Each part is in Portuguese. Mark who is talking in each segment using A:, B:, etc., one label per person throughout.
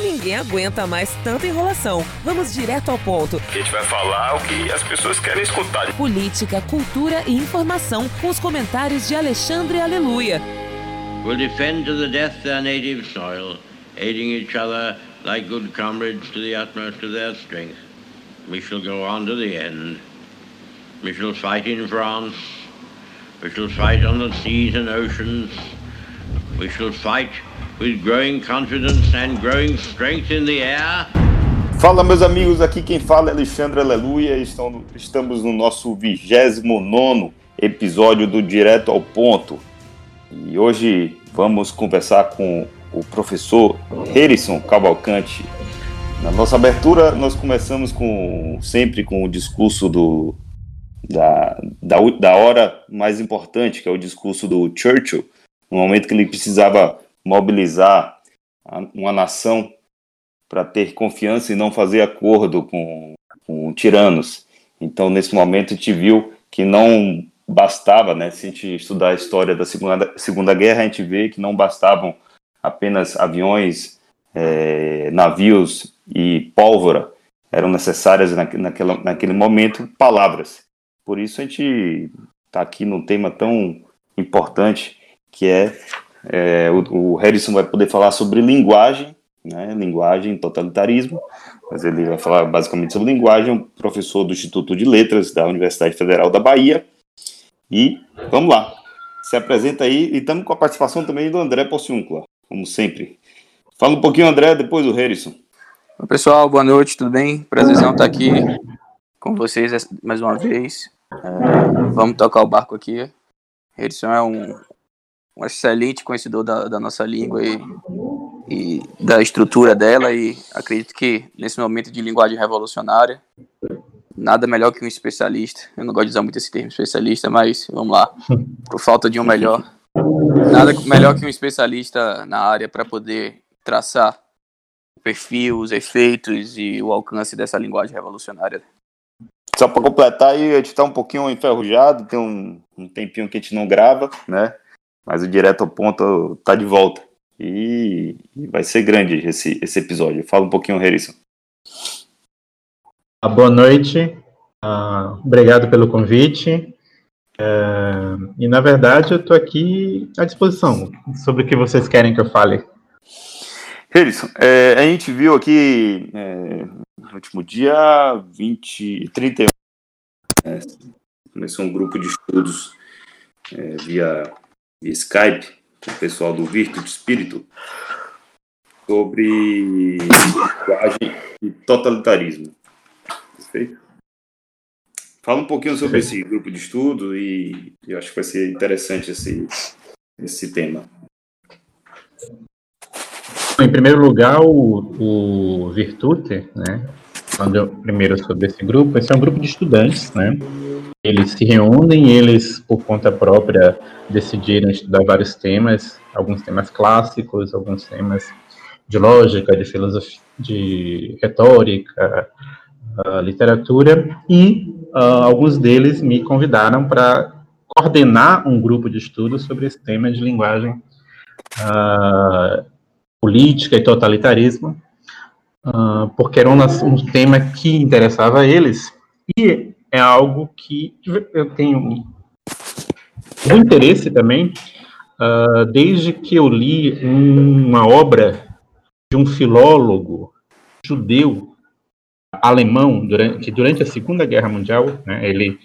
A: Ninguém aguenta mais tanta enrolação. Vamos direto ao ponto.
B: A gente vai falar o que as pessoas querem escutar.
A: Política, cultura e informação com os comentários de Alexandre Aleluia.
C: Will defend to the death their native soil, aiding each other like good comrades to the utmost of their strength. We shall go on to the end. We shall fight in France. We shall fight on the seas and oceans. We shall fight with growing confidence and growing strength in the air.
D: Fala, meus amigos, aqui quem fala é Alexandre Aleluia. Estamos no nosso 29 episódio do Direto ao Ponto. E hoje vamos conversar com o professor Harrison Cavalcante. Na nossa abertura, nós começamos com sempre com o discurso do, da, da, da hora mais importante, que é o discurso do Churchill, no momento que ele precisava mobilizar uma nação para ter confiança e não fazer acordo com, com tiranos. Então, nesse momento, a gente viu que não bastava, né? Se a gente estudar a história da Segunda, segunda Guerra, a gente vê que não bastavam apenas aviões, é, navios e pólvora. Eram necessárias na, naquela, naquele momento palavras. Por isso a gente está aqui num tema tão importante que é é, o, o Harrison vai poder falar sobre linguagem, né, linguagem totalitarismo, mas ele vai falar basicamente sobre linguagem, um professor do Instituto de Letras da Universidade Federal da Bahia. E vamos lá, se apresenta aí e estamos com a participação também do André Possiuncula, como sempre. Fala um pouquinho, André, depois o Harrison.
E: Oi, pessoal, boa noite, tudo bem? Prazerzão estar aqui com vocês mais uma vez. É, vamos tocar o barco aqui. Harrison é um, um excelente conhecedor da, da nossa língua e, e, da estrutura dela e acredito que nesse momento de linguagem revolucionária nada melhor que um especialista. Eu não gosto de usar muito esse termo especialista mas vamos lá. Por falta de um melhor. Nada melhor que um especialista na área para poder traçar o perfil os efeitos e o alcance dessa linguagem revolucionária.
D: Só para completar aí a gente está um pouquinho enferrujado tem um, um tempinho que a gente não grava né mas o Direto ao Ponto tá de volta. E, e vai ser grande esse, esse episódio. Fala um pouquinho, Harrison.
F: Ah, boa noite. Uh, obrigado pelo convite. Uh, e, na verdade, eu estou aqui à disposição sobre o que vocês querem que eu fale.
D: Harrison, é, a gente viu aqui é, no último dia 20, 31, é, começou um grupo de estudos é, via Skype com o pessoal do Virtu de Espírito sobre linguagem e totalitarismo. Perfeito? Fala um pouquinho sobre esse grupo de estudo e eu acho que vai ser interessante esse, esse tema.
F: Em primeiro lugar, o, o Virtute, né, falando primeiro sobre esse grupo, esse é um grupo de estudantes, né, eles se reúnem, eles, por conta própria, decidiram estudar vários temas, alguns temas clássicos, alguns temas de lógica, de filosofia, de retórica, uh, literatura, e uh, alguns deles me convidaram para coordenar um grupo de estudos sobre esse tema de linguagem uh, política e totalitarismo, porque era um, um tema que interessava a eles, e é algo que eu tenho um interesse também, uh, desde que eu li uma obra de um filólogo judeu alemão, durante, que durante a Segunda Guerra Mundial, né, ele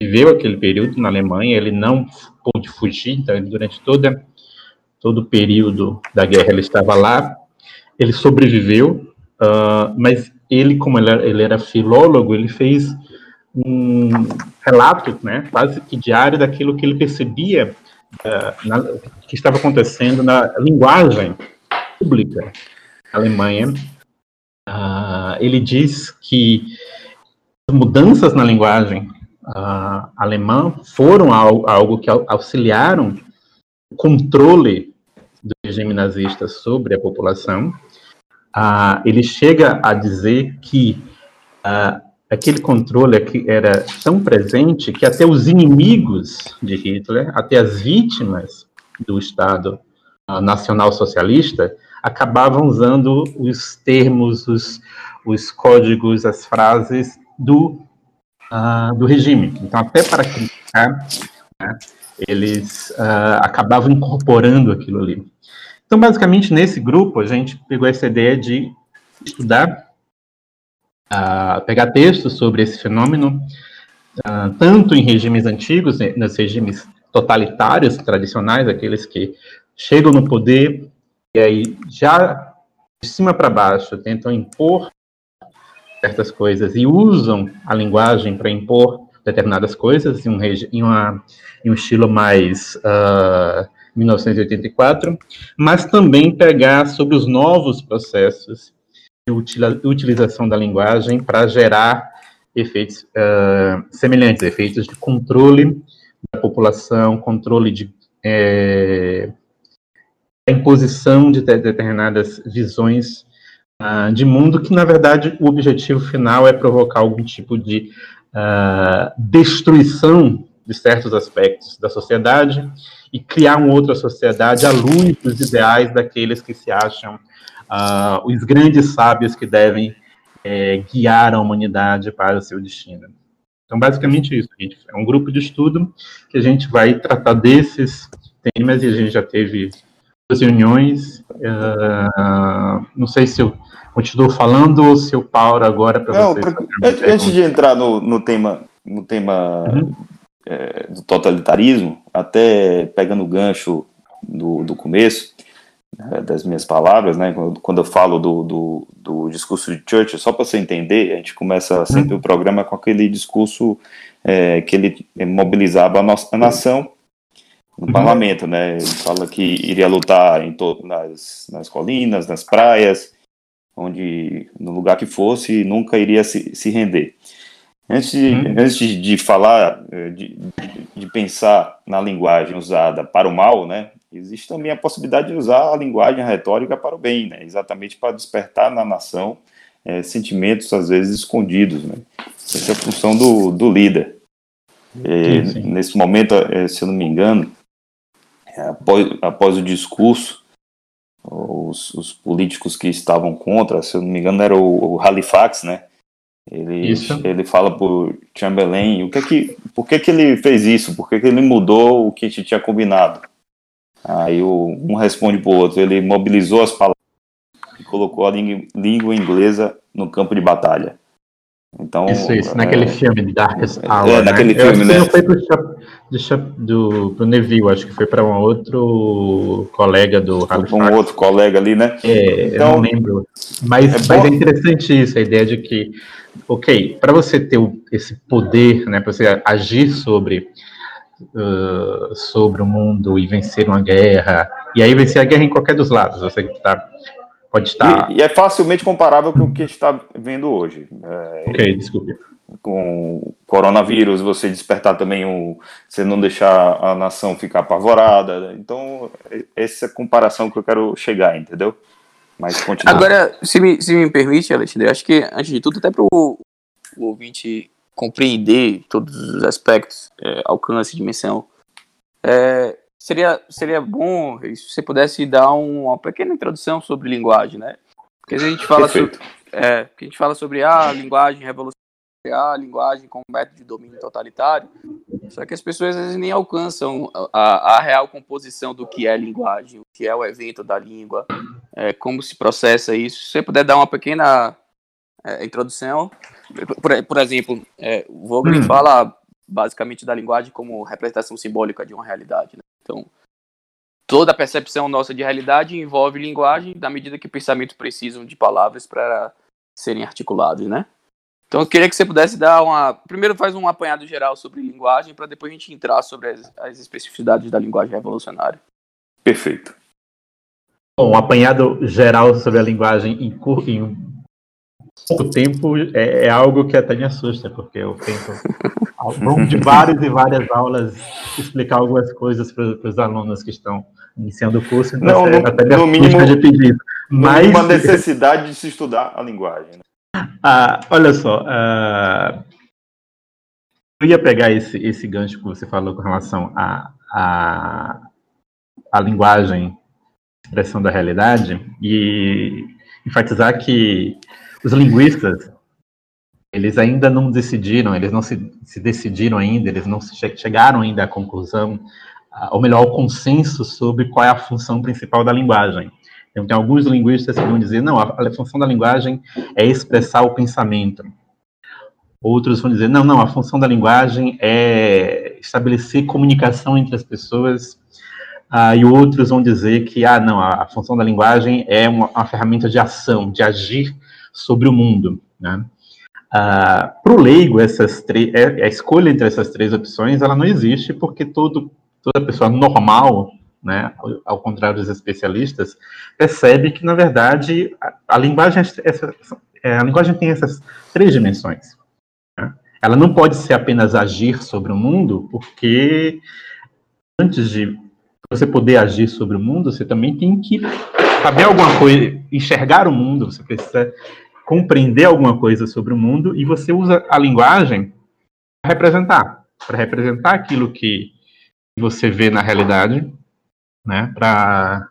F: viveu aquele período na Alemanha, ele não pôde fugir, então durante toda, todo o período da guerra ele estava lá, ele sobreviveu, uh, mas ele, como ele era, ele era filólogo, ele fez um relato, né, quase que diário daquilo que ele percebia uh, na, que estava acontecendo na linguagem pública Alemanha. Uh, ele diz que as mudanças na linguagem uh, alemã foram algo, algo que auxiliaram o controle do regime nazista sobre a população. ele chega a dizer que Uh, aquele controle era tão presente que até os inimigos de Hitler, até as vítimas do Estado uh, nacional socialista, acabavam usando os termos, os, os códigos, as frases do, uh, do regime. Então, até para criticar, né, eles uh, acabavam incorporando aquilo ali. Então, basicamente, nesse grupo, a gente pegou essa ideia de estudar, uh, pegar textos sobre esse fenômeno, uh, tanto em regimes antigos, né, nos regimes totalitários tradicionais, aqueles que chegam no poder e aí já de cima para baixo tentam impor certas coisas e usam a linguagem para impor determinadas coisas em um, em uma, em um estilo mais uh, 1984, mas também pegar sobre os novos processos utilização da linguagem para gerar efeitos uh, semelhantes, efeitos de controle da população, controle de é, imposição de determinadas visões uh, de mundo, que na verdade o objetivo final é provocar algum tipo de uh, destruição de certos aspectos da sociedade e criar uma outra sociedade à luz dos ideais daqueles que se acham uh, os grandes sábios que devem é, guiar a humanidade para o seu destino. Então, basicamente isso, gente. É um grupo de estudo que a gente vai tratar desses temas e a gente já teve duas reuniões. Uh, não sei se eu continuo falando ou se eu paro agora para vocês.
D: Pra, antes de entrar no, no tema, no tema uhum é, do totalitarismo, até pegando o gancho do, do começo das minhas palavras, né, quando eu falo do, do, do discurso de Churchill, só para você entender, a gente começa sempre o programa com aquele discurso é, que ele mobilizava a, nossa, a nação no uhum. parlamento, né? Ele fala que iria lutar em nas, nas colinas, nas praias, onde no lugar que fosse, nunca iria se, se render. Antes de, hum. antes de, falar, eh, de, de, pensar na linguagem usada para o mal, né, existe também a possibilidade de usar a linguagem retórica para o bem, né, exatamente para despertar na nação é, sentimentos, às vezes, escondidos. Né. Essa é a função do, do líder. É, sim, sim. Nesse momento, se eu não me engano, após, após o discurso, os, os, políticos que estavam contra, se eu não me engano, era o, o Halifax, né? Ele, ele fala por Chamberlain, o que é que, por que, que ele fez isso? Por que, que ele mudou o que a gente tinha combinado? Aí o, um responde para o outro, ele mobilizou as palavras e colocou a língua, inglesa no campo de batalha. Então,
F: isso, isso, naquele é, filme Darkest
D: é, Hour. É, né? naquele filme, né?
F: Não foi pro, do, do, pro Neville, acho que foi para um outro colega do
D: Halifax. Um outro colega ali, né?
F: É, então, eu não lembro. Mas é, mas é interessante isso, a ideia de que ok, para você ter esse poder, né, para você agir sobre uh, sobre o mundo e vencer uma guerra, e aí vencer a guerra em qualquer dos lados, você tá, pode estar...
D: E, e é facilmente comparável com o que a gente está vendo hoje.
F: É, ok, desculpe.
D: Com o coronavírus, você despertar também o... você não deixar a nação ficar apavorada, então essa é a comparação que eu quero chegar, entendeu? Mas continua.
E: Agora, se me, se me permite, Alexandre, acho que, antes de tudo, até para o ouvinte compreender todos os aspectos, é, alcance, dimensão, é, seria, seria bom se você pudesse dar um, uma pequena introdução sobre linguagem, né? Porque a gente fala sobre, é, a gente fala sobre a ah, linguagem revolucionária, a linguagem como método de domínio totalitário, só que as pessoas às vezes nem alcançam a, a real composição do que é linguagem, o que é o evento da língua, é, como se processa isso. Se você puder dar uma pequena é, introdução, por, por exemplo, é, o Vogel hum. fala basicamente da linguagem como representação simbólica de uma realidade. Né? Então, toda a percepção nossa de realidade envolve linguagem, na medida que pensamentos precisam de palavras para serem articulados, né? Então eu queria que você pudesse dar uma. Primeiro faz um apanhado geral sobre linguagem, para depois a gente entrar sobre as, as, especificidades da linguagem revolucionária.
D: Perfeito.
F: Bom, um apanhado geral sobre a linguagem em, em pouco tempo é, é, algo que até me assusta, porque eu tento, ao longo de várias e várias aulas, explicar algumas coisas para os alunos que estão iniciando o curso.
D: Então Não, no, até no mínimo, de pedir. Mas... uma necessidade de se estudar a linguagem. Né?
F: Ah, olha só, ah, eu ia pegar esse, esse gancho que você falou com relação à a, a, a, linguagem expressão da realidade e enfatizar que os linguistas eles ainda não decidiram, eles não se, se decidiram ainda, eles não che chegaram ainda à conclusão, ou melhor, ao consenso sobre qual é a função principal da linguagem. Então, tem alguns linguistas que vão dizer, não, a, a função da linguagem é expressar o pensamento. Outros vão dizer, não, não, a função da linguagem é estabelecer comunicação entre as pessoas. Ah, e outros vão dizer que, ah, não, a, a função da linguagem é uma, uma, ferramenta de ação, de agir sobre o mundo. Né? Ah, Para o leigo, essas é, a escolha entre essas três opções, ela não existe, porque todo, toda pessoa normal, né, ao contrário dos especialistas, percebe que, na verdade, a, a linguagem, essa, é, a linguagem tem essas três dimensões. Né? Ela não pode ser apenas agir sobre o mundo, porque antes de você poder agir sobre o mundo, você também tem que saber alguma coisa, enxergar o mundo, você precisa compreender alguma coisa sobre o mundo e você usa a linguagem para representar, para representar aquilo que você vê na realidade, né, para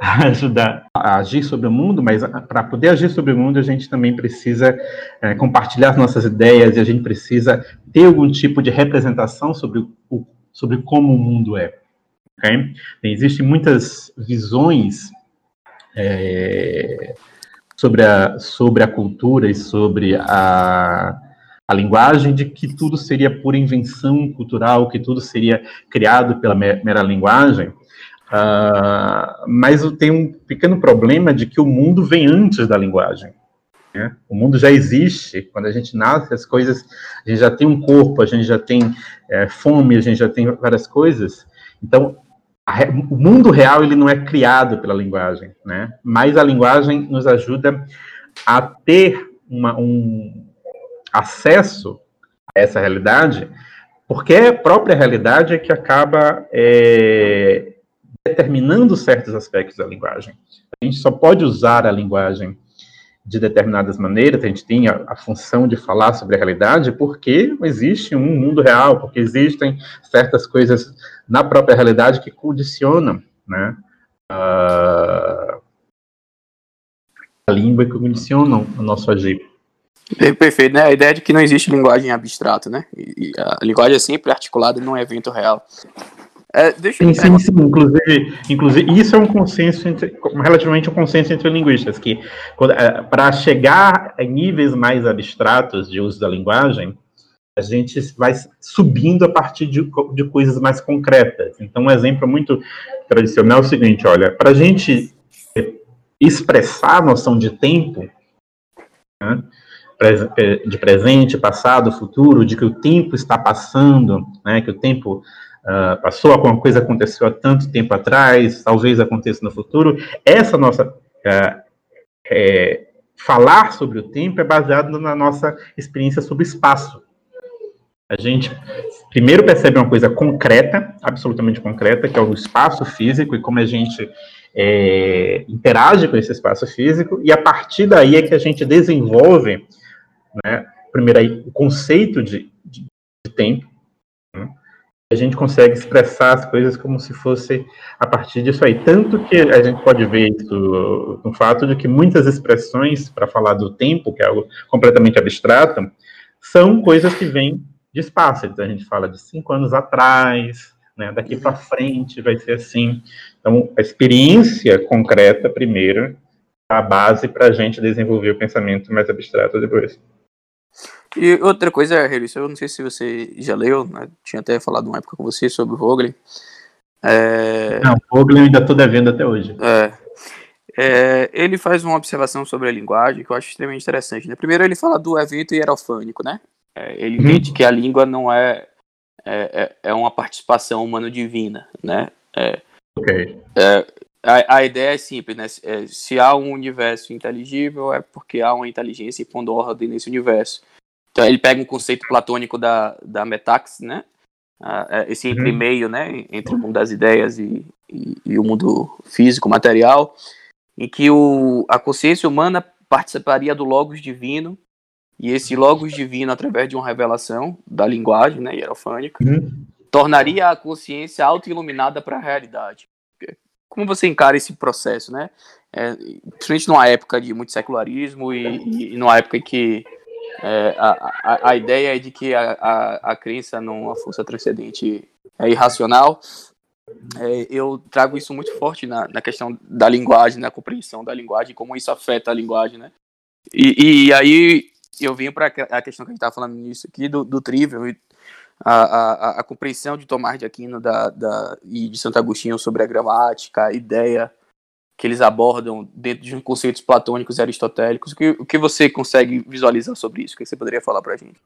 F: ajudar a agir sobre o mundo, mas para poder agir sobre o mundo, a gente também precisa é, compartilhar as nossas ideias e a gente precisa ter algum tipo de representação sobre, o, sobre como o mundo é. Okay? Existem muitas visões é, sobre, a, sobre a cultura e sobre a, a linguagem de que tudo seria pura invenção cultural, que tudo seria criado pela mera linguagem. Uh, mas tem um pequeno problema de que o mundo vem antes da linguagem. Né? O mundo já existe. Quando a gente nasce, as coisas. A gente já tem um corpo, a gente já tem é, fome, a gente já tem várias coisas. Então, o mundo real ele não é criado pela linguagem, né? Mas a linguagem nos ajuda a ter uma, um acesso a essa realidade, porque a própria realidade é que acaba é, determinando certos aspectos da linguagem. A gente só pode usar a linguagem de determinadas maneiras, a gente tem a, a, função de falar sobre a realidade porque existe um mundo real, porque existem certas coisas na própria realidade que condicionam né, a, a língua e que condicionam o nosso agir.
E: Perfeito, né? A ideia de que não existe linguagem abstrata, né? E a linguagem é sempre articulada num evento real.
F: É, deixa sim, sim, sim. Inclusive, inclusive, isso é um consenso entre, relativamente um consenso entre linguistas, que é, para chegar a níveis mais abstratos de uso da linguagem, a gente vai subindo a partir de, de coisas mais concretas. Então, um exemplo muito tradicional é o seguinte: olha, para a gente expressar a noção de tempo, né, de presente, passado, futuro, de que o tempo está passando, né, que o tempo uh, passou, alguma coisa aconteceu há tanto tempo atrás, talvez aconteça no futuro. Essa nossa uh, é, falar sobre o tempo é baseado na nossa experiência sobre espaço. A gente primeiro percebe uma coisa concreta, absolutamente concreta, que é o espaço físico e como a gente é, interage com esse espaço físico, e a partir daí é que a gente desenvolve, né, primeiro aí, o conceito de, de, de tempo, a gente consegue expressar as coisas como se fosse a partir disso aí. Tanto que a gente pode ver isso no fato de que muitas expressões para falar do tempo, que é algo completamente abstrato, são coisas que vêm de espaço. Então a gente fala de cinco anos atrás, né, daqui para frente vai ser assim. Então a experiência concreta primeiro é a base para a gente desenvolver o pensamento mais abstrato depois.
E: E outra coisa, Harris, eu não sei se você já leu, né? tinha até falado uma época com você sobre o Vogel.
F: É... Não, o Vogel eu ainda estou devendo até hoje.
E: É. É, ele faz uma observação sobre a linguagem que eu acho extremamente interessante. Né? Primeiro, ele fala do evento hierofânico, né? É, ele uhum. entende que a língua não é, é, é, é uma participação humano-divina, né? É,
F: ok.
E: É, a, a, ideia é simples, né? Se há um universo inteligível, é porque há uma inteligência pondo ordem nesse universo. Então ele pega um conceito platônico da, da metax, né? Uh, esse entre uhum. meio, né? Entre o mundo das ideias e, e, e, o mundo físico, material, em que o, a consciência humana participaria do logos divino e esse logos divino, através de uma revelação da linguagem, né, hierofânica, uhum. tornaria a consciência auto-iluminada para a realidade. como você encara esse processo, né? É, principalmente numa época de muito secularismo e, e numa época em que é, a, a, a, ideia é de que a, a, a crença numa força transcendente é irracional. É, eu trago isso muito forte na, na questão da linguagem, na compreensão da linguagem, como isso afeta a linguagem, né? E, e aí eu venho para a questão que a gente estava falando nisso aqui, do, do trivial, a, a, a, compreensão de Tomás de Aquino da, da, e de Santo Agostinho sobre a gramática, a ideia que eles abordam dentro de conceitos platônicos e aristotélicos. O que, o que você consegue visualizar sobre isso? O que você poderia falar para a gente?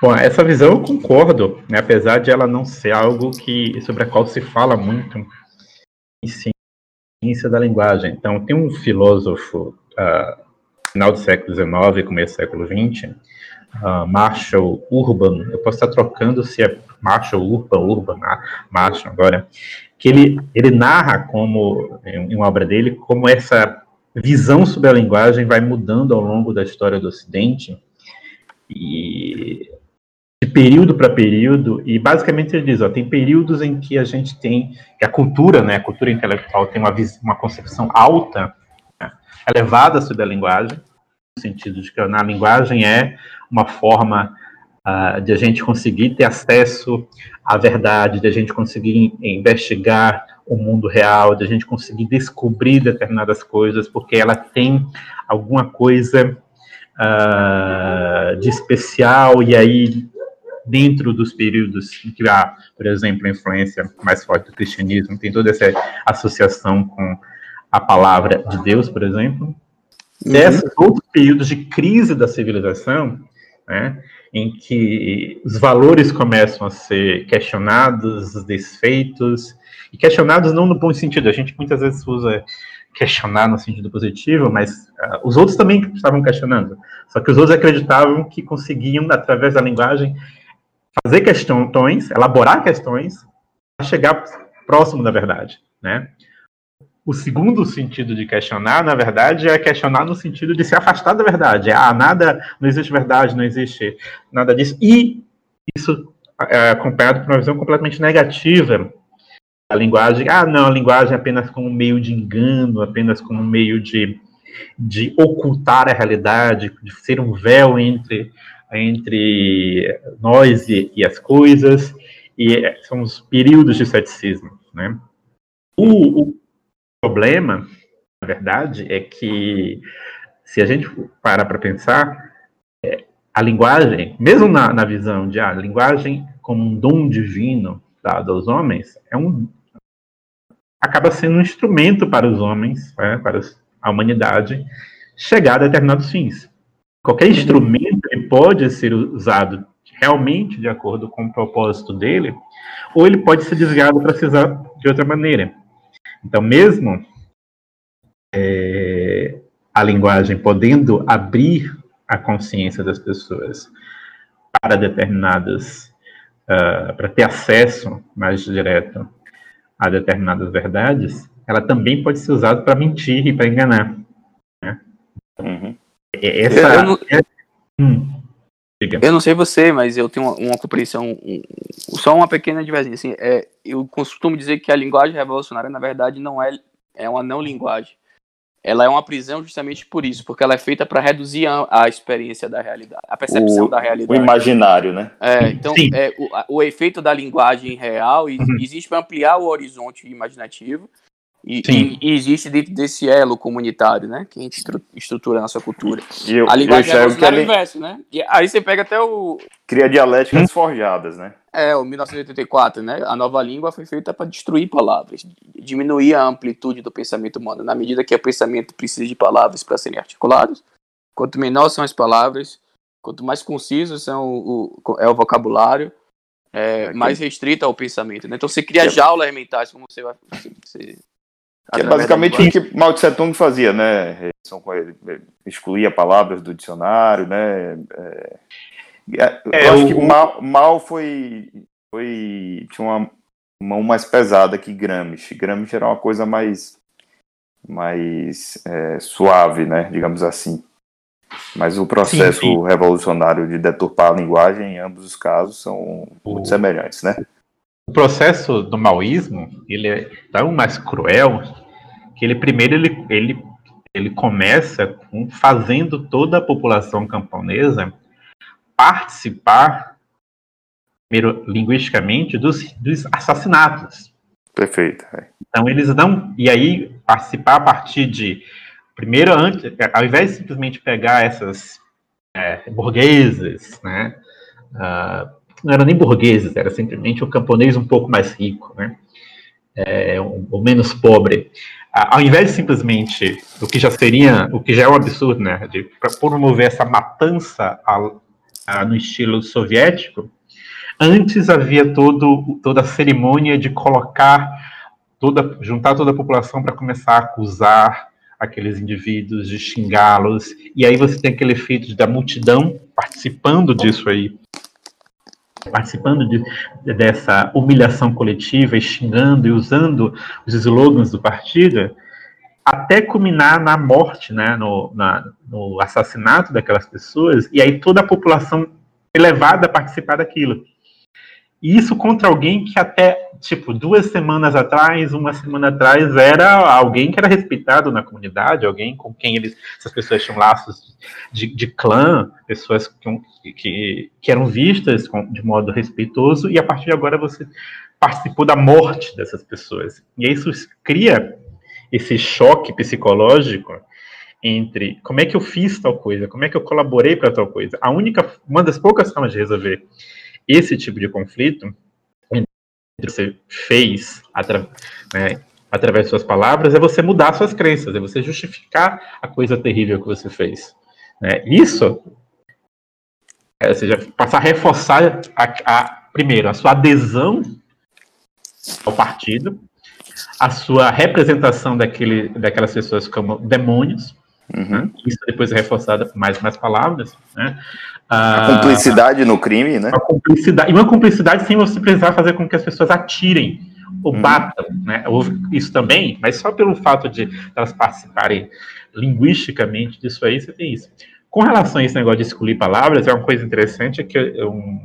F: Bom, essa visão eu concordo, né, apesar de ela não ser algo que sobre a qual se fala muito em ciência da linguagem. Então, tem um filósofo uh, final do século XIX, começo do século XX, uh, ah, Marshall Urban, eu posso estar trocando se é Marshall Urban, Urban, ah, Marshall agora, que ele, ele narra como, em uma obra dele, como essa visão sobre a linguagem vai mudando ao longo da história do Ocidente, e de período para período, e basicamente ele diz, ó, tem períodos em que a gente tem, que a cultura, né, a cultura intelectual tem uma, uma concepção alta elevada sobre a linguagem, no sentido de que na linguagem é uma forma uh, de a gente conseguir ter acesso à verdade, de a gente conseguir investigar o mundo real, de a gente conseguir descobrir determinadas coisas, porque ela tem alguma coisa uh, de especial, e aí dentro dos períodos em que há, por exemplo, a influência mais forte do cristianismo, tem toda essa associação com a palavra de Deus, por exemplo, uhum. desses outros períodos de crise da civilização, né, em que os valores começam a ser questionados, desfeitos, e questionados não no bom sentido, a gente muitas vezes usa questionar no sentido positivo, mas uh, os outros também estavam questionando, só que os outros acreditavam que conseguiam, através da linguagem, fazer questões, elaborar questões, chegar próximo da verdade, né? O segundo sentido de questionar, na verdade, é questionar no sentido de se afastar da verdade. É, ah, nada, não existe verdade, não existe nada disso. E isso é acompanhado por uma visão completamente negativa da linguagem. Ah, não, a linguagem é apenas como meio de engano, apenas como meio de, de ocultar a realidade, de ser um véu entre, entre nós e, e as coisas. E são os períodos de ceticismo, né? O, o, problema, na verdade, é que se a gente parar para pensar, é, a linguagem, mesmo na, na visão de ah, a linguagem como um dom divino dado aos homens, é um acaba sendo um instrumento para os homens, né, para a humanidade, chegar a determinados fins. Qualquer uhum. instrumento ele pode ser usado realmente de acordo com o propósito dele, ou ele pode ser desviado para se usar de outra maneira. Então, mesmo é, a linguagem podendo abrir a consciência das pessoas para determinadas, uh, para ter acesso mais direto a determinadas verdades, ela também pode ser usada para mentir e para enganar. Né?
E: Uhum. Essa, eu, não, é, hum, eu, não, sei você, mas eu tenho uma, uma compreensão, um, só uma pequena divergência. Assim, é, eu costumo dizer que a linguagem revolucionária, na verdade, não é, é uma não linguagem. Ela é uma prisão justamente por isso, porque ela é feita para reduzir a, a, experiência da realidade, a percepção
D: o,
E: da realidade.
D: O imaginário, né?
E: É, então, é, o, o, efeito da linguagem real uhum. existe para ampliar o horizonte imaginativo e, e, e, existe dentro desse elo comunitário, né? Que a gente estrutura a nossa cultura.
D: Eu,
E: a linguagem
D: eu é
E: o inverso, né? E aí você pega até o.
D: Cria dialéticas hum? forjadas, né?
E: É, o 1984, né? A nova língua foi feita para destruir palavras, diminuir a amplitude do pensamento humano. Na medida que o pensamento precisa de palavras para serem articulados, quanto menor são as palavras, quanto mais concisos são o, é o vocabulário, é, mais restrito é o pensamento. Né? Então você cria jaulas mentais, como você vai. Você,
D: que é basicamente o que Mao Tse Tung fazia, né? Excluía palavras do dicionário, né? É, é, eu é, acho o, que Mao, Mao foi, foi tinha uma mão mais pesada que Gramsci. Gramsci era uma coisa mais mais é, suave, né? Digamos assim. Mas o processo sim, sim. revolucionário de deturpar a linguagem, em ambos os casos, são muito semelhantes, né?
F: O processo do maoísmo ele é tão mais cruel que ele primeiro ele, ele, ele começa com, fazendo toda a população camponesa participar primeiro, linguisticamente dos, dos assassinatos.
D: Perfeito. É.
F: Então eles não e aí participar a partir de primeiro antes, ao invés de simplesmente pegar essas é, burgueses, né? Uh, não eram nem burgueses, era simplesmente um camponês um pouco mais rico, né? É, ou menos pobre. ao invés de simplesmente o que já seria, o que já é um absurdo, né? De promover essa matança ao, a, no estilo soviético, antes havia todo, toda a cerimônia de colocar toda, juntar toda a população para começar a acusar aqueles indivíduos, de xingá-los, e aí você tem aquele efeito da multidão participando disso aí, participando de, dessa humilhação coletiva xingando e usando os slogans do partido, até culminar na morte, né, no, na, no assassinato daquelas pessoas, e aí toda a população é levada a participar daquilo. E isso contra alguém que até, tipo, duas semanas atrás, uma semana atrás, era alguém que era respeitado na comunidade, alguém com quem eles, essas pessoas tinham laços de, de clã, pessoas que, que, que eram vistas de modo respeitoso, e a partir de agora você participou da morte dessas pessoas. E isso cria esse choque psicológico entre como é que eu fiz tal coisa, como é que eu colaborei para tal coisa. A única, uma das poucas formas de resolver esse tipo de conflito que você fez atra, né, através de suas palavras é você mudar suas crenças, é você justificar a coisa terrível que você fez. Né? Isso, é, ou seja, passar a reforçar a, a, primeiro a sua adesão ao partido, a sua representação daquele, daquelas pessoas como demônios, Uhum. Né? Isso depois é reforçado mais mais palavras. Né?
D: A cumplicidade no crime, né?
F: Uma cumplicidade, e uma cumplicidade sem você precisar fazer com que as pessoas atirem ou uhum. batam. Né? Houve isso também, mas só pelo fato de elas participarem linguisticamente disso aí, você tem isso. Com relação a esse negócio de escolher palavras, é uma coisa interessante que um,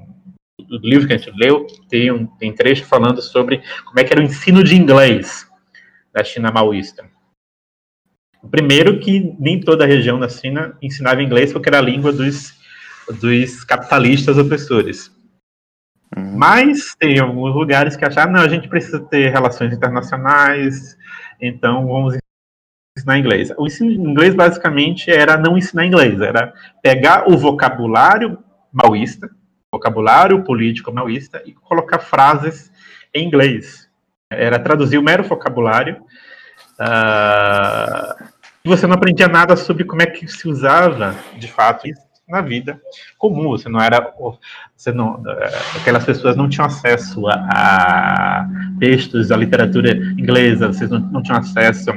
F: o livro que a gente leu tem um tem trecho falando sobre como é que era o ensino de inglês da China maoísta. Primeiro que nem toda a região da China ensinava inglês porque era a língua dos, dos capitalistas opressores. Uhum. Mas tem alguns lugares que acharam, não, a gente precisa ter relações internacionais, então vamos ensinar inglês. O ensino de inglês basicamente era não ensinar inglês, era pegar o vocabulário maoísta, vocabulário político maoísta e colocar frases em inglês. Era traduzir o mero vocabulário Uh, você não aprendia nada sobre como é que se usava, de fato, isso na vida comum. Você não era, você não, aquelas pessoas não tinham acesso a, a textos da literatura inglesa. Vocês não, não, tinham acesso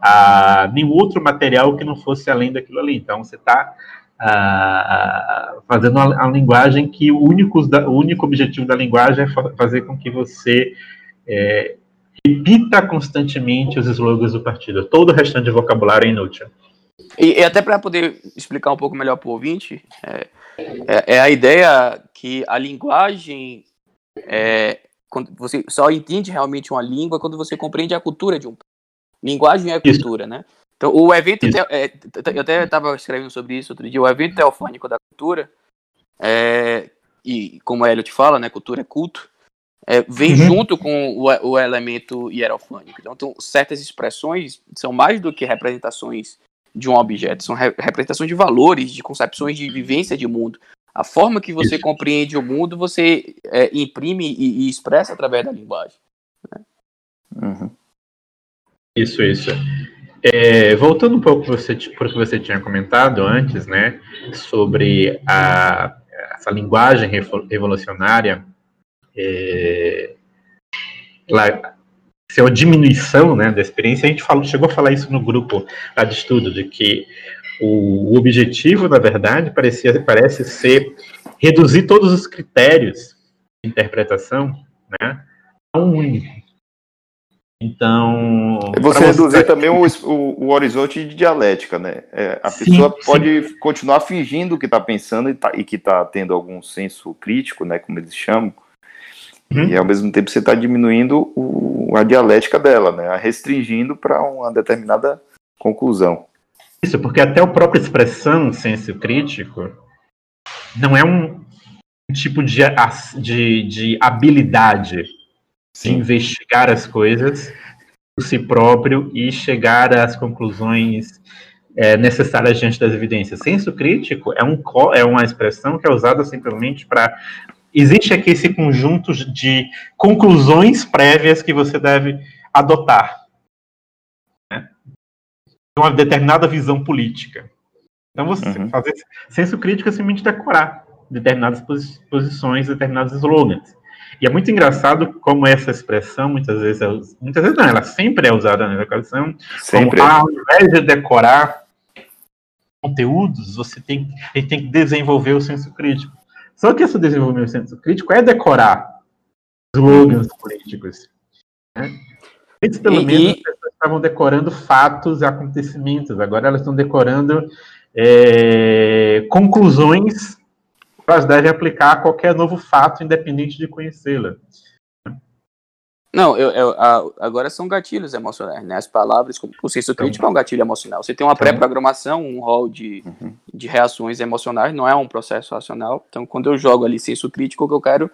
F: a nenhum outro material que não fosse além daquilo ali. Então você está uh, fazendo a, a, linguagem que o único, o único objetivo da linguagem é fazer com que você é, repita constantemente os slogans do partido. Todo o restante de vocabulário é inútil.
E: E, e até para poder explicar um pouco melhor para o ouvinte, é, é, é, a ideia que a linguagem é, você só entende realmente uma língua quando você compreende a cultura de um linguagem é cultura, isso. né? Então o evento te, é, eu até estava escrevendo sobre isso outro dia. O evento teofônico da cultura é, e como a Elliot fala, né? Cultura é culto é, vem uhum. junto com o, o, elemento hierofânico. Então, certas expressões são mais do que representações de um objeto, são re representações de valores, de concepções de vivência de mundo. A forma que você isso. compreende o mundo, você é, imprime e, e, expressa através da linguagem. Né?
F: Uhum. Isso, isso. É, voltando um pouco para o que você tinha comentado antes, né, sobre a, essa linguagem revolucionária é, ser uma diminuição né, da experiência. A gente falou, chegou a falar isso no grupo lá de estudo, de que o, objetivo, na verdade, parecia, parece ser reduzir todos os critérios de interpretação né, a um único. Então.
D: Você reduzir também o, o, o, horizonte de dialética, né? É, a sim, pessoa pode sim. continuar fingindo que está pensando e, tá, e que está tendo algum senso crítico, né? Como eles chamam, Uhum. E ao mesmo tempo você está diminuindo o, a dialética dela, né? A restringindo para uma determinada conclusão.
F: Isso, porque até a própria expressão senso crítico não é um tipo de, de, de habilidade Sim. de investigar as coisas por si próprio e chegar às conclusões é, necessárias diante das evidências. Senso crítico é, um, é uma expressão que é usada simplesmente para. Existe aqui esse conjunto de conclusões prévias que você deve adotar. Né? Uma determinada visão política. Então, você uhum. fazer senso crítico é simplesmente decorar determinadas posições, determinados slogans. E é muito engraçado como essa expressão, muitas vezes, é, muitas vezes não, ela sempre é usada na educação, sempre. como ao invés de decorar conteúdos, você tem, tem que desenvolver o senso crítico. Só que esse desenvolver o senso crítico é decorar slogans políticos. Né? Antes, pelo e, menos, as pessoas estavam decorando fatos e acontecimentos, agora elas estão decorando é, conclusões elas devem aplicar a qualquer novo fato, independente de conhecê-la.
E: Não, eu, eu, a, agora são gatilhos emocionais, né? As palavras, como o senso crítico é um gatilho emocional. Você tem uma pré-programação, um rol de, uhum. de reações emocionais, não é um processo racional. Então, quando eu jogo ali senso crítico, o que eu quero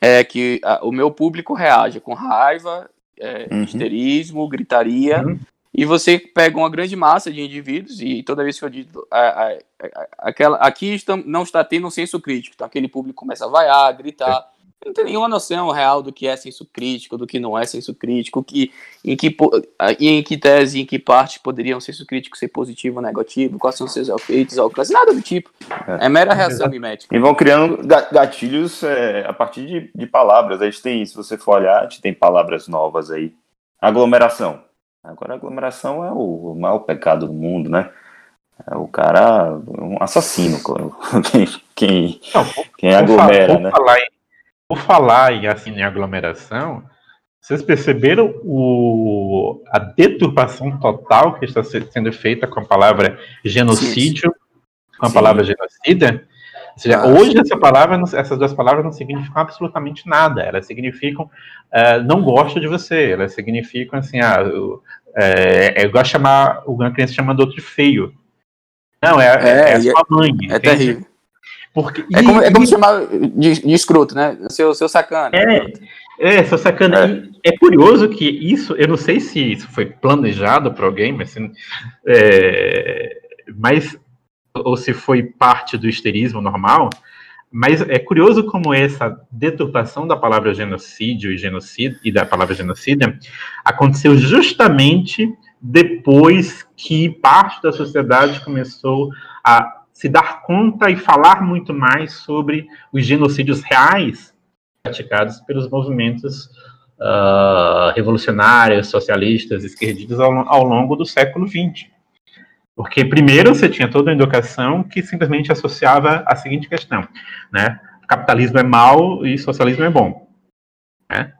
E: é que a, o meu público reaja com raiva, é, uhum. histerismo, gritaria, uhum. E você pega uma grande massa de indivíduos, e toda vez que eu digo, a, a, a, aquela, aqui não está tendo um senso crítico, então aquele público começa a vaiar, gritar, é. Não tem nenhuma noção real do que é senso crítico, do que não é senso crítico, que, em, que, em que tese, em que parte poderia um senso crítico ser positivo ou negativo, quais são seus efeitos, alcances, nada do tipo. É, é mera reação mimética.
D: E vão criando gatilhos é, a partir de, de palavras. A gente tem, se você for olhar, a gente tem palavras novas aí. Aglomeração Agora aglomeração é o maior pecado do mundo, né? É o cara, um assassino, quem, quem, Não, quem aglomera,
F: né? Falar em, por falar em, assim, em aglomeração, vocês perceberam o, a deturpação total que está sendo feita com a palavra genocídio, com a Sim. palavra genocida? Ou seja, ah, hoje essa palavra, essas duas palavras não significam absolutamente nada. Elas significam uh, não gosto de você. Elas significam assim, ah, eu, é, é igual chamar uma criança chamando outro de feio. Não, é, é, é a é sua mãe.
E: É entende? terrível. Porque, é, como, é como chamar de, de escroto, né? Seu, seu sacana.
F: É, é seu sacana. É. é curioso que isso, eu não sei se isso foi planejado para alguém, mas, é, mas ou se foi parte do histerismo normal, mas é curioso como essa deturpação da palavra genocídio e genocídio e da palavra genocida aconteceu justamente depois que parte da sociedade começou a se dar conta e falar muito mais sobre os genocídios reais praticados pelos movimentos uh, revolucionários, socialistas, esquerdistas ao, ao longo do século XX. Porque primeiro você tinha toda a educação que simplesmente associava a seguinte questão, né? Capitalismo é mal e socialismo é bom. Né?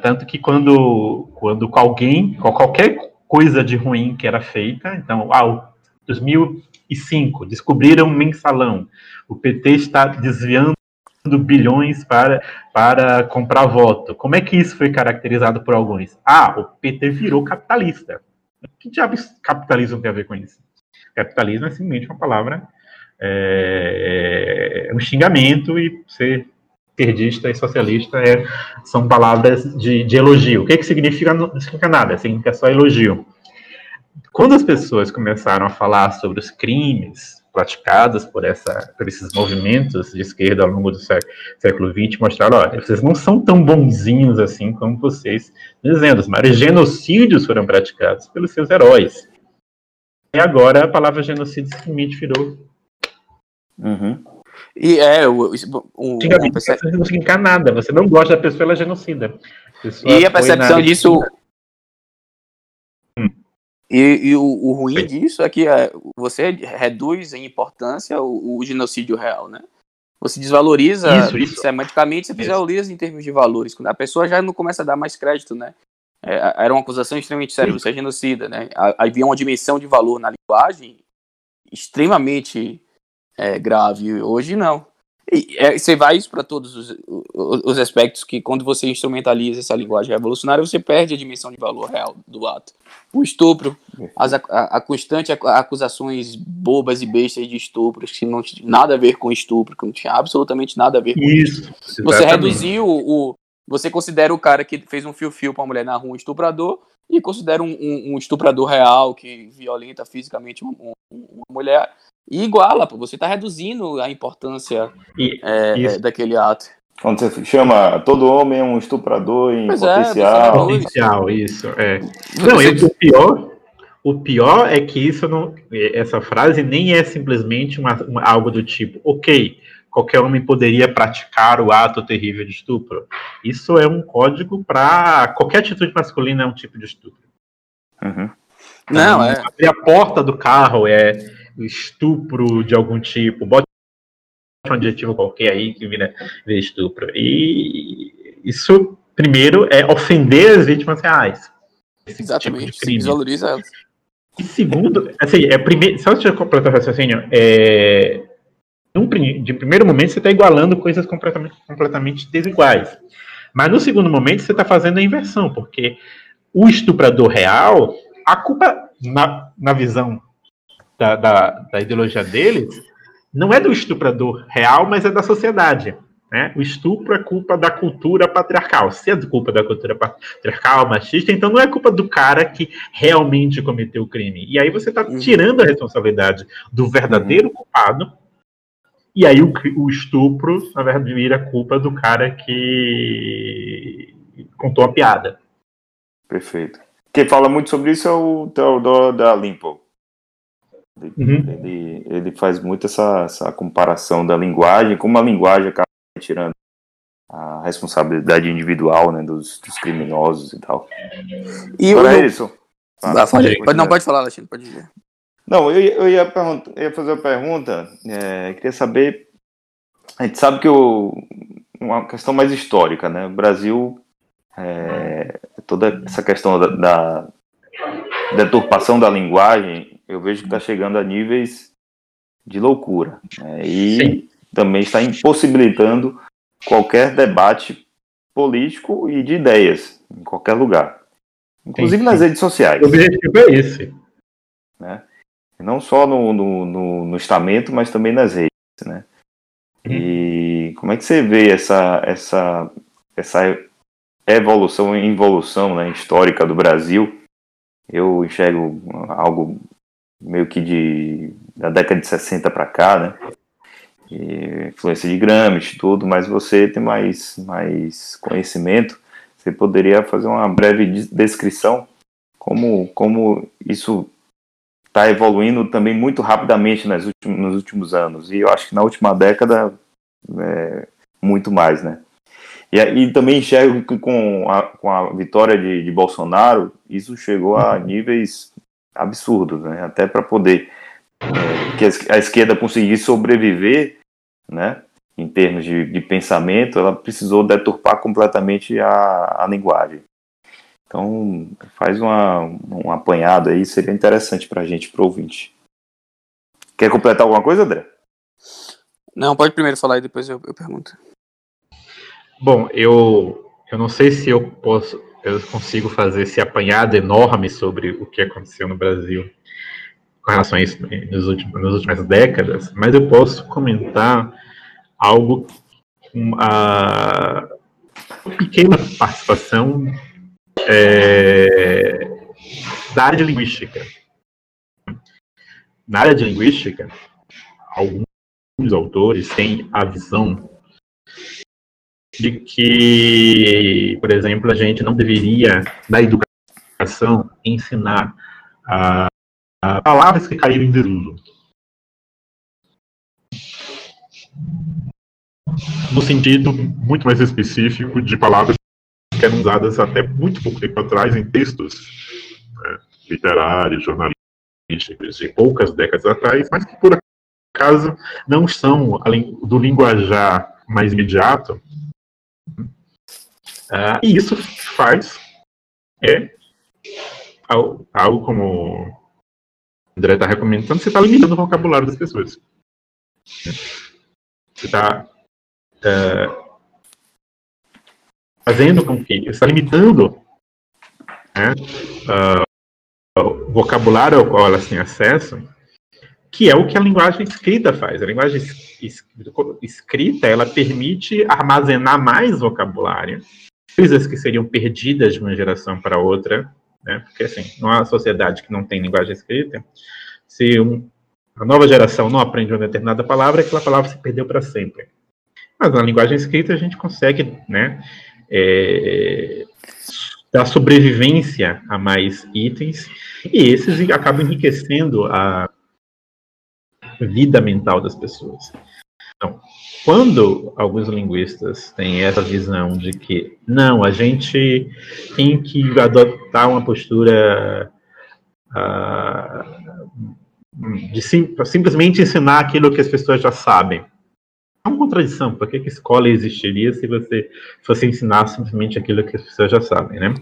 F: Tanto que quando, quando alguém, qualquer coisa de ruim que era feita, então, ah, 2005, descobriram um mensalão, o PT está desviando bilhões para, para comprar voto. Como é que isso foi caracterizado por alguns? Ah, o PT virou capitalista. Que diabos capitalismo tem a ver com isso? Capitalismo é simplesmente uma palavra, é, é um xingamento e ser esquerdista e socialista é, são palavras de, de elogio. O que, que significa? Não significa nada, significa só elogio. Quando as pessoas começaram a falar sobre os crimes praticados por, essa, por esses movimentos de esquerda ao longo do século XX, mostraram, olha, vocês não são tão bonzinhos assim como vocês dizendo. Os maiores genocídios foram praticados pelos seus heróis. E agora a palavra genocídio simplesmente virou.
E: Uhum. E é, o. o,
F: o perce... Você não significa nada, você não gosta da pessoa, ela é genocida.
E: A e a percepção disso. E, e o, o, ruim disso é que é, você reduz em importância o, o, genocídio real, né? Você desvaloriza isso, isso. semanticamente, você desvaloriza em termos de valores. Quando a pessoa já não começa a dar mais crédito, né? é, era uma acusação extremamente séria, você é genocida, né? Havia uma dimensão de valor na linguagem extremamente é, grave. Hoje não. É, você vai isso para todos os, os, os, aspectos que, quando você instrumentaliza essa linguagem revolucionária, você perde a dimensão de valor real do ato. O estupro, as, a, a constante acusações bobas e bestas de estupros, que não tinha nada a ver com estupro, que não tinha absolutamente nada a ver com
F: isso.
E: isso. Você reduziu o. Você considera o cara que fez um fio-fio pra uma mulher na rua um estuprador, e considera um, um, um estuprador real que violenta fisicamente uma, uma mulher e iguala, pô, você está reduzindo a importância e, é, é, daquele ato.
D: Quando você chama todo homem é um estuprador em pois é, potencial. É,
F: potencial, isso, é. Não, e o pior, o pior é que isso não, essa frase nem é simplesmente uma, uma, algo do tipo, ok, qualquer homem poderia praticar o ato terrível de estupro. Isso é um código para qualquer atitude masculina é um tipo de estupro.
E: Uhum. Não, então, é.
F: Abrir a porta do carro é estupro de algum tipo, bota um adjetivo qualquer aí que vira, vira estupro. E isso, primeiro, é ofender as vítimas reais.
E: Exatamente, tipo de desvaloriza elas.
F: E segundo, assim, é primeiro, só deixa eu completar o raciocínio, é, de primeiro momento você está igualando coisas completamente, completamente desiguais. Mas no segundo momento você está fazendo a inversão, porque o estuprador real, a culpa, na, na visão da, da, da ideologia deles não é do estuprador real, mas é da sociedade. Né? O estupro é culpa da cultura patriarcal. Se é culpa da cultura patriarcal, machista, então não é culpa do cara que realmente cometeu o crime. E aí você está uhum. tirando a responsabilidade do verdadeiro uhum. culpado. E aí o, o estupro, na verdade, vira culpa do cara que contou a piada.
D: Perfeito. Quem fala muito sobre isso é o Theodore da Limpo. Ele, uhum. ele, ele, faz muito essa, essa comparação da linguagem, como a linguagem acaba tirando a responsabilidade individual né, dos, dos criminosos e tal.
E: E Agora é isso. Ah, pode, pode, não, pode falar, Alexandre, pode dizer.
D: Não, eu, eu ia, eu ia fazer uma pergunta, é, queria saber, a gente sabe que o, uma questão mais histórica, né, o Brasil, é, toda essa questão da, da deturpação da linguagem eu vejo que está chegando a níveis de loucura. Né? E Sim. também está impossibilitando qualquer debate político e de ideias em qualquer lugar. Inclusive Sim. nas redes sociais.
F: O objetivo é esse.
D: Né? Não só no, no, no, no estamento, mas também nas redes. Né? Hum. E como é que você vê essa, essa, essa evolução e involução né, histórica do Brasil? Eu enxergo algo meio que de da década de 60 para cá, né? E influência de Gramsci tudo, mas você tem mais, mais conhecimento, você poderia fazer uma breve descrição como, como isso está evoluindo também muito rapidamente nas últimos, nos últimos anos. E eu acho que na última década, é, muito mais, né? E, e também enxergo que com a, com a vitória de, de Bolsonaro, isso chegou a níveis absurdo, né? Até para poder é, que a esquerda conseguisse sobreviver, né? Em termos de, de pensamento, ela precisou deturpar completamente a, a linguagem. Então, faz uma, um apanhado aí, seria interessante para a gente, para o ouvinte. Quer completar alguma coisa, André?
E: Não, pode primeiro falar e depois eu, eu pergunto.
F: Bom, eu, eu não sei se eu posso eu consigo fazer esse apanhado enorme sobre o que aconteceu no Brasil com relação a isso nos últimos, nas últimas décadas, mas eu posso comentar algo uma pequena participação é, da área de linguística. Na área de linguística, alguns autores têm a visão de que, por exemplo, a gente não deveria, na educação, ensinar a, a palavras que caíram em desuso. No sentido muito mais específico de palavras que eram usadas até muito pouco tempo atrás em textos né, literários, jornalísticos, de poucas décadas atrás, mas que por acaso não são, além do linguajar mais imediato, Uh, e isso faz é algo, algo como o André está recomendando, você está limitando o vocabulário das pessoas. Você está uh, fazendo com que está limitando né, uh, o vocabulário ao qual elas têm acesso, que é o que a linguagem escrita faz. A linguagem escrita ela permite armazenar mais vocabulário, coisas que seriam perdidas de uma geração para outra, né? porque assim, há sociedade que não tem linguagem escrita. Se um, a nova geração não aprende uma determinada palavra, aquela palavra se perdeu para sempre. Mas na linguagem escrita a gente consegue né, é, dar sobrevivência a mais itens, e esses acabam enriquecendo a vida mental das pessoas. Então, quando alguns linguistas têm essa visão de que não, a gente tem que adotar uma postura uh, de sim, simplesmente ensinar aquilo que as pessoas já sabem. É uma contradição, por que, que escola existiria se você fosse ensinar simplesmente aquilo que as pessoas já sabem, né?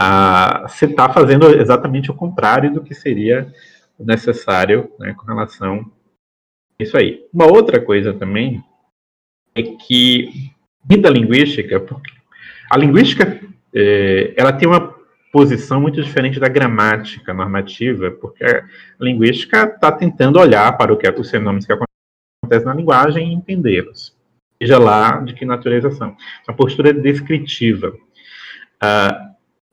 F: Uh, você está fazendo exatamente o contrário do que seria necessário né, com relação isso aí. Uma outra coisa também é que vida linguística, a linguística é, ela tem uma posição muito diferente da gramática normativa, porque a linguística está tentando olhar para o que é, os fenômenos que acontecem na linguagem e entendê-los, seja lá de que natureza são. A postura descritiva. Uh,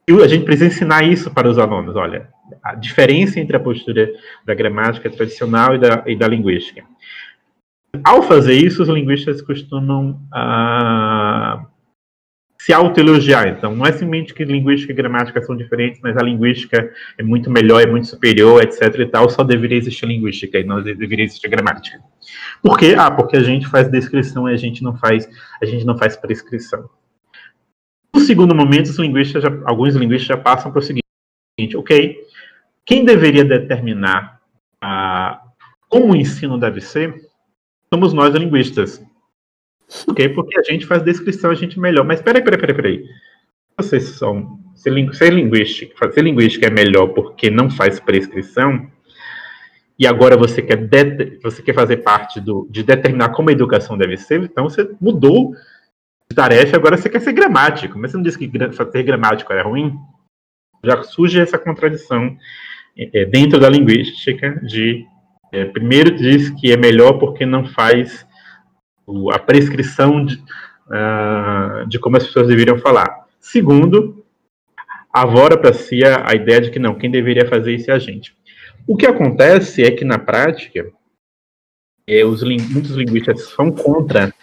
F: e a gente precisa ensinar isso para os alunos. Olha, a diferença entre a postura da gramática tradicional e da, e da linguística. Ao fazer isso, os linguistas costumam uh, se autoelogiar. Então, não é simplesmente que linguística e gramática são diferentes, mas a linguística é muito melhor, é muito superior, etc. e tal, só deveria existir linguística e não deveria existir gramática. Por quê? Ah, porque a gente faz descrição e a gente não faz, a gente não faz prescrição. No segundo momento, os linguistas já, alguns linguistas já passam para o seguinte, ok, quem deveria determinar ah, como o ensino deve ser somos nós, linguistas. Por quê? Porque a gente faz descrição, a gente melhor. Mas peraí, peraí, peraí, peraí. Vocês são. Ser, ser, linguística, ser linguística é melhor porque não faz prescrição, e agora você quer, de, você quer fazer parte do, de determinar como a educação deve ser, então você mudou de tarefa, agora você quer ser gramático. Mas você não disse que ser gramático era ruim? Já surge essa contradição é, dentro da linguística de é, primeiro diz que é melhor porque não faz o, a prescrição de, uh, de como as pessoas deveriam falar. Segundo, avora para si a, a, ideia de que não, quem deveria fazer isso é a gente. O que acontece é que na prática, é, os, muitos linguistas são contra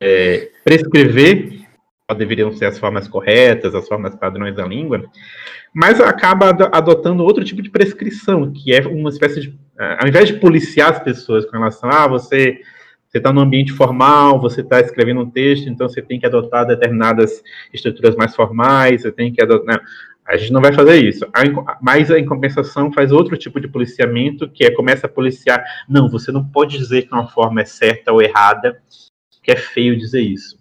F: é, prescrever qual deveriam ser as formas corretas, as formas padrões da língua, mas acaba adotando outro tipo de prescrição, que é uma espécie de. Eh, ao invés de policiar as pessoas com relação a ah, você você está no ambiente formal, você está escrevendo um texto, então você tem que adotar determinadas estruturas mais formais, você tem que adotar. Não, a gente não vai fazer isso. Mas a compensação faz outro tipo de policiamento, que é começa a policiar. Não, você não pode dizer que uma forma é certa ou errada, que é feio dizer isso.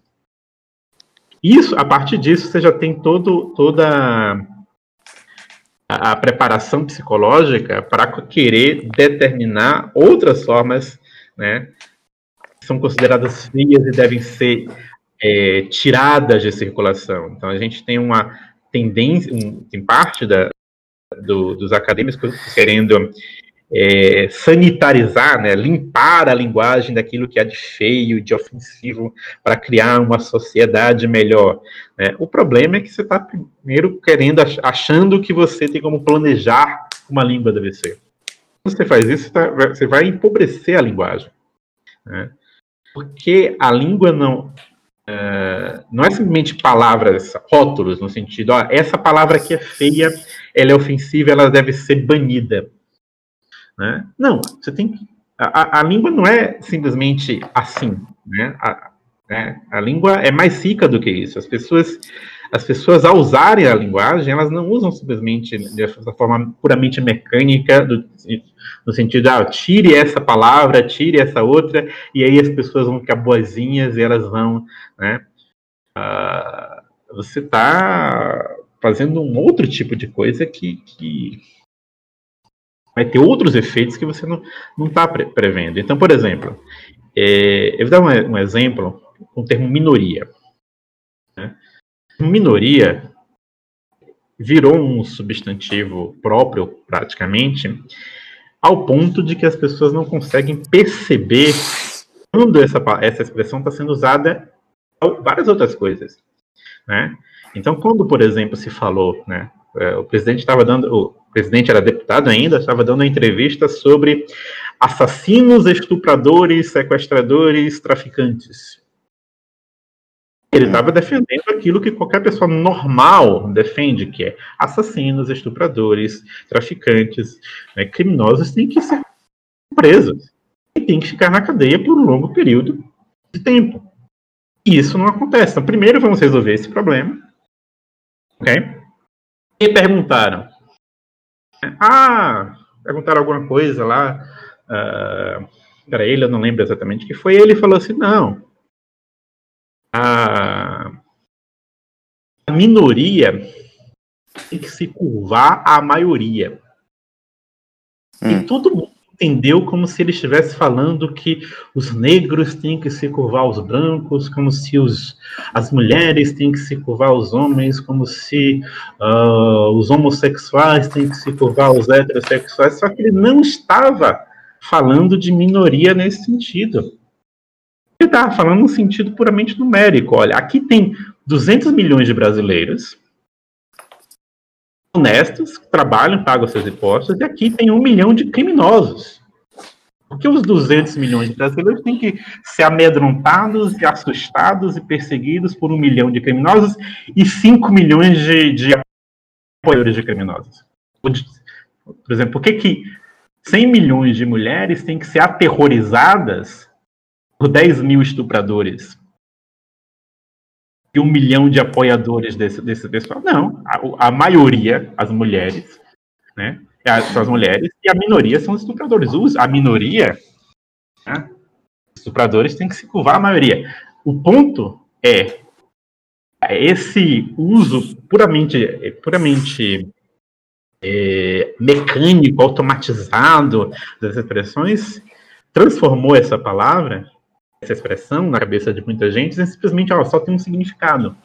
F: Isso, a partir disso, você já tem todo, toda a preparação psicológica para querer determinar outras formas, né, que são consideradas feias e devem ser é, tiradas de circulação. Então, a gente tem uma tendência, um, tem parte da, do, dos acadêmicos querendo é, sanitarizar, né, limpar a linguagem daquilo que é de feio, de ofensivo, para criar uma sociedade melhor. Né? O problema é que você está primeiro querendo, achando que você tem como planejar uma língua deve ser. Quando você faz isso, você vai empobrecer a linguagem. Né? Porque a língua não, Uh, não é simplesmente palavras, rótulos, no sentido, ó, essa palavra aqui é feia, ela é ofensiva, ela deve ser banida. Né? Não, você tem que. A, a, língua não é simplesmente assim. Né? A, né? a língua é mais rica do que isso. As pessoas, as pessoas, ao usarem a linguagem, elas não usam simplesmente dessa forma puramente mecânica, do, no sentido, ah, tire essa palavra, tire essa outra, e aí as pessoas vão ficar boazinhas e elas vão. Né? Uh, você está fazendo um outro tipo de coisa que, que vai ter outros efeitos que você não está pre prevendo. Então, por exemplo, é, eu vou dar um, um, exemplo com o termo minoria. Né? Minoria virou um substantivo próprio, praticamente, ao ponto de que as pessoas não conseguem perceber quando essa, essa expressão está sendo usada várias outras coisas. Né? Então, quando, por exemplo, se falou, né, é, o presidente estava dando, presidente era deputado ainda, estava dando uma entrevista sobre assassinos, estupradores, sequestradores, traficantes. Ele estava defendendo aquilo que qualquer pessoa normal defende, que é assassinos, estupradores, traficantes, né, criminosos têm que ser presos e têm que ficar na cadeia por um longo período de tempo. E isso não acontece. Então, primeiro vamos resolver esse problema. Ok? E perguntaram. Ah, perguntaram alguma coisa lá uh, para ele, eu não lembro exatamente o que foi. Ele falou assim: não, a, a minoria tem que se curvar à maioria. Hum. E todo mundo entendeu como se ele estivesse falando que os negros têm que se curvar aos brancos, como se os, as mulheres têm que se curvar aos homens, como se uh, os homossexuais têm que se curvar aos heterossexuais, só que ele não estava falando de minoria nesse sentido. Ele estava falando no sentido puramente numérico. Olha, aqui tem 200 milhões de brasileiros honestos, trabalham, pagam seus impostos, e aqui tem um milhão de criminosos. Porque os 200 milhões de brasileiros têm que ser amedrontados e assustados e perseguidos por um milhão de criminosos e 5 milhões de, de apoiadores de criminosos. Por exemplo, por que, que 100 milhões de mulheres têm que ser aterrorizadas por 10 mil estupradores e um milhão de apoiadores desse, desse pessoal. Não, a, a maioria, as mulheres, né? São as mulheres, e a minoria são os estupradores. A minoria, né, estupradores, tem que se curvar a maioria. O ponto é esse uso puramente, puramente é, mecânico, automatizado das expressões, transformou essa palavra essa expressão na cabeça de muita gente é simplesmente ó, só tem um significado.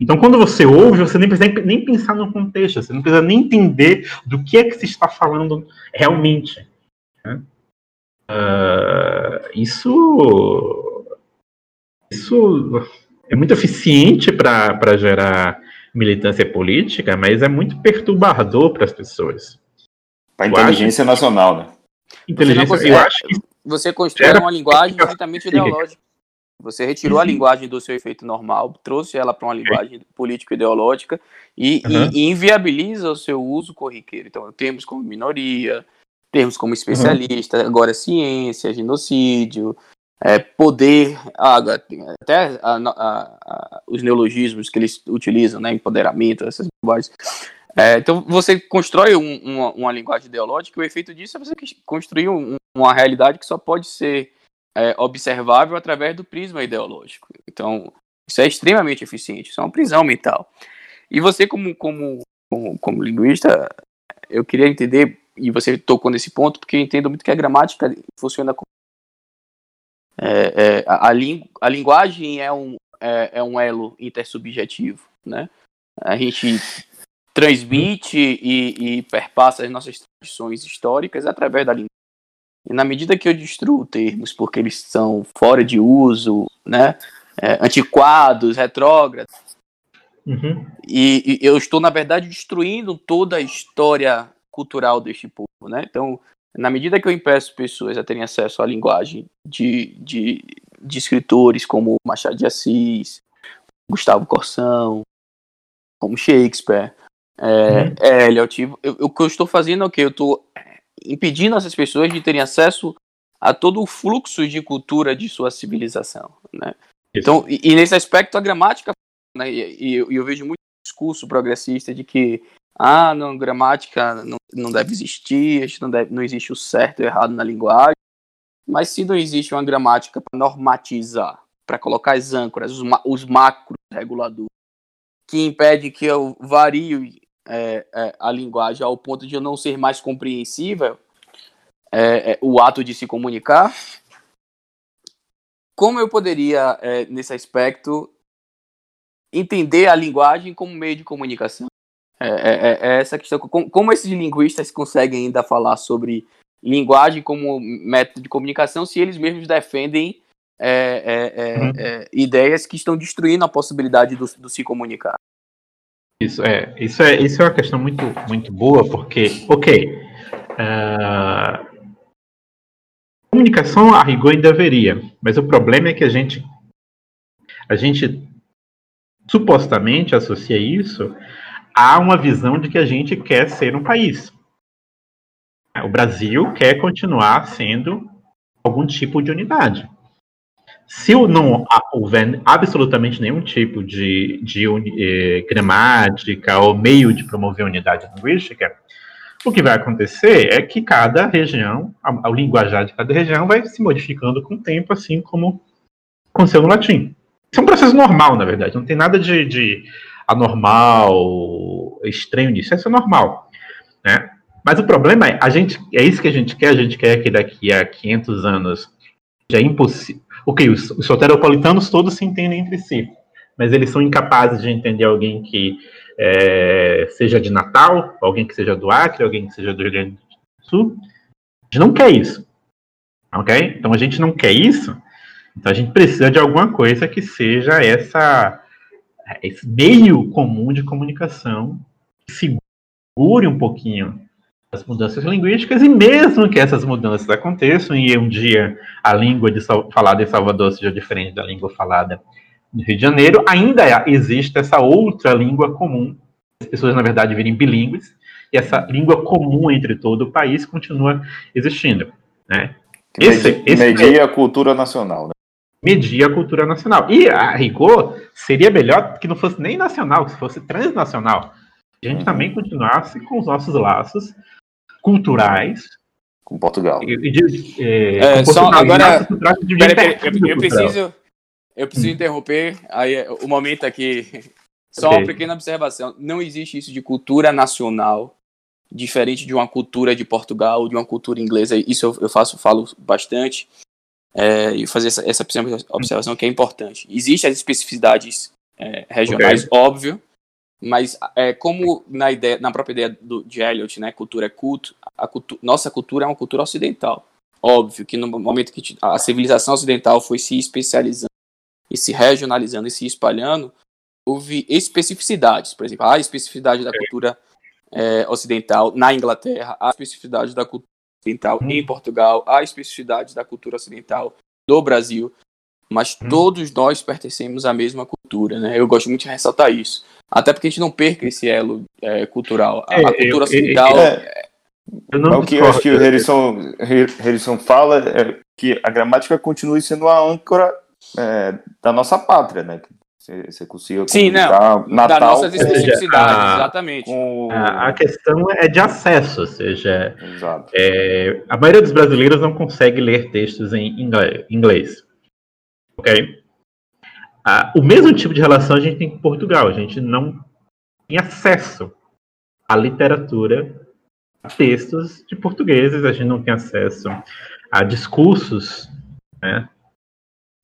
F: Então, quando você ouve, você nem precisa nem pensar no contexto, você não precisa nem entender do que é que se está falando realmente. Né? Uh, isso, isso é muito eficiente para gerar militância política, mas é muito perturbador para as pessoas.
D: Para a inteligência acho... nacional, né?
E: Inteligência, eu acho que você constrói uma linguagem estritamente ideológica. Você retirou a linguagem do seu efeito normal, trouxe ela para uma linguagem político-ideológica e, uhum. e, inviabiliza o seu uso corriqueiro. Então, termos como minoria, termos como especialista, uhum. agora ciência, genocídio, é, poder, até a, a, a, os neologismos que eles utilizam, né, empoderamento, essas linguagens. É, então você constrói um, uma, uma, linguagem ideológica e o efeito disso é você construir um, uma realidade que só pode ser é, observável através do prisma ideológico. Então isso é extremamente eficiente, isso é uma prisão mental. E você como, como, como, como linguista, eu queria entender, e você tocou nesse ponto, porque eu entendo muito que a gramática funciona como é, é, a, a, linguagem é um, é, é, um elo intersubjetivo, né? A gente transmite e, e perpassa as nossas tradições históricas através da língua. E na medida que eu destruo termos porque eles são fora de uso, né, é, antiquados, retrógrados, uhum. e, e, eu estou, na verdade, destruindo toda a história cultural deste povo. Né? Então, na medida que eu impeço pessoas a terem acesso à linguagem de, de, de escritores como Machado de Assis, Gustavo Corsão, como Shakespeare, é, uhum. é Elliot, eu, o que eu estou fazendo é o que? Eu estou impedindo essas pessoas de terem acesso a todo o fluxo de cultura de sua civilização, né? Então, e, e, nesse aspecto a gramática, né, e, e eu, eu, vejo muito discurso progressista de que ah, não, gramática não, não deve existir, não, deve, não existe o certo e o errado na linguagem, mas se não existe uma gramática para normatizar, para colocar as âncoras, os, os macros reguladores, que impede que eu varie é, é, a linguagem ao ponto de não ser mais compreensível é, é, o ato de se comunicar, como eu poderia, é, nesse aspecto, entender a linguagem como meio de comunicação? É, é, essa questão. Como, como esses linguistas conseguem ainda falar sobre linguagem como método de comunicação se eles mesmos defendem é, é, é, uhum. É, ideias que estão destruindo a possibilidade do, do, se comunicar.
F: Isso é, isso é, isso é uma questão muito, muito boa, porque, ok, uh, comunicação a rigor ainda deveria, mas o problema é que a gente, a gente supostamente associa isso a uma visão de que a gente quer ser um país. O Brasil quer continuar sendo algum tipo de unidade. Se não houver absolutamente nenhum tipo de, de eh, gramática ou meio de promover unidade linguística, o que vai acontecer é que cada região, a, a linguajar de cada região vai se modificando com o tempo, assim como aconteceu no latim. Isso é um processo normal, na verdade, não tem nada de, de anormal, estranho nisso, isso é normal. Né? Mas o problema é, a gente, é isso que a gente quer, a gente quer que daqui a 500 anos já é impossível. Ok, os, os soteropolitanos todos se entendem entre si, mas eles são incapazes de entender alguém que é, seja de Natal, alguém que seja do Acre, alguém que seja do Rio Grande do Sul. A gente não quer isso. Ok? Então a gente não quer isso, então a gente precisa de alguma coisa que seja essa, esse meio comum de comunicação que segure um pouquinho as mudanças linguísticas, e mesmo que essas mudanças aconteçam, e um dia a língua de, falada em Salvador seja diferente da língua falada no Rio de Janeiro, ainda existe essa outra língua comum. As pessoas, na verdade, virem bilíngues, e essa língua comum entre todo o país continua existindo. Né?
D: Esse, esse media é... a cultura nacional. Né?
F: Media a cultura nacional. E, a rigor, seria melhor que não fosse nem nacional, que fosse transnacional. A gente uhum. também continuasse com os nossos laços culturais
D: com Portugal.
E: E, de, é, é, com só agora, pera, pera, eu, eu preciso, eu preciso hum. interromper aí o momento aqui. Só okay. uma pequena observação. Não existe isso de cultura nacional diferente de uma cultura de Portugal, de uma cultura inglesa. Isso eu, eu faço, falo bastante é, e fazer essa, essa observação que é importante. Existem as especificidades é, regionais, okay. óbvio, mas é, como na, ideia, na própria ideia do, de Eliot, né, cultura é culto, a cultu nossa cultura é uma cultura ocidental. Óbvio que no momento que a civilização ocidental foi se especializando e se regionalizando e se espalhando, houve especificidades. Por exemplo, a especificidade da cultura é, ocidental na Inglaterra, a especificidade da cultura ocidental em Portugal, a especificidade da cultura ocidental no Brasil. Mas hum. todos nós pertencemos à mesma cultura, né? Eu gosto muito de ressaltar isso. Até porque a gente não perca esse elo é, cultural. A, é, a cultura ocidental. É,
D: é o que eu acho que o Harrison, Harrison fala é que a gramática continue sendo a âncora é, da nossa pátria, né? Você, você consiga
E: Sim, não, Natal, das nossas especificidades, a, exatamente.
F: Com... A, a, questão é de acesso, ou seja, é, a maioria dos brasileiros não consegue ler textos em inglês. Ok? Ah, o mesmo tipo de relação a gente tem com Portugal. A gente não tem acesso à literatura, a textos de portugueses, a gente não tem acesso a discursos né,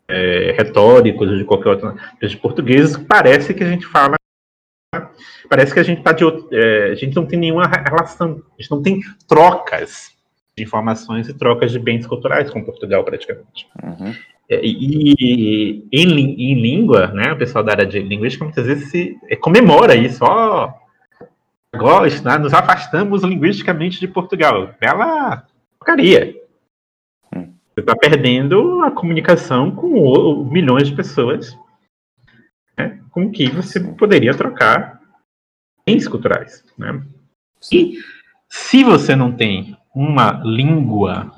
F: é, retóricos de qualquer outra de portugueses. Parece que a gente fala. Parece que a gente tá de é, a gente não tem nenhuma relação, a gente não tem trocas de informações e trocas de bens culturais com Portugal, praticamente. Uhum. É, e, em, em, língua, né, o pessoal da área de linguística muitas vezes se, é, comemora isso, ó, gosta, né, nos afastamos linguisticamente de Portugal. Bela porcaria. Hum. Você está perdendo a comunicação com o, milhões de pessoas né, com que você poderia trocar bens culturais. Né? E se você não tem uma língua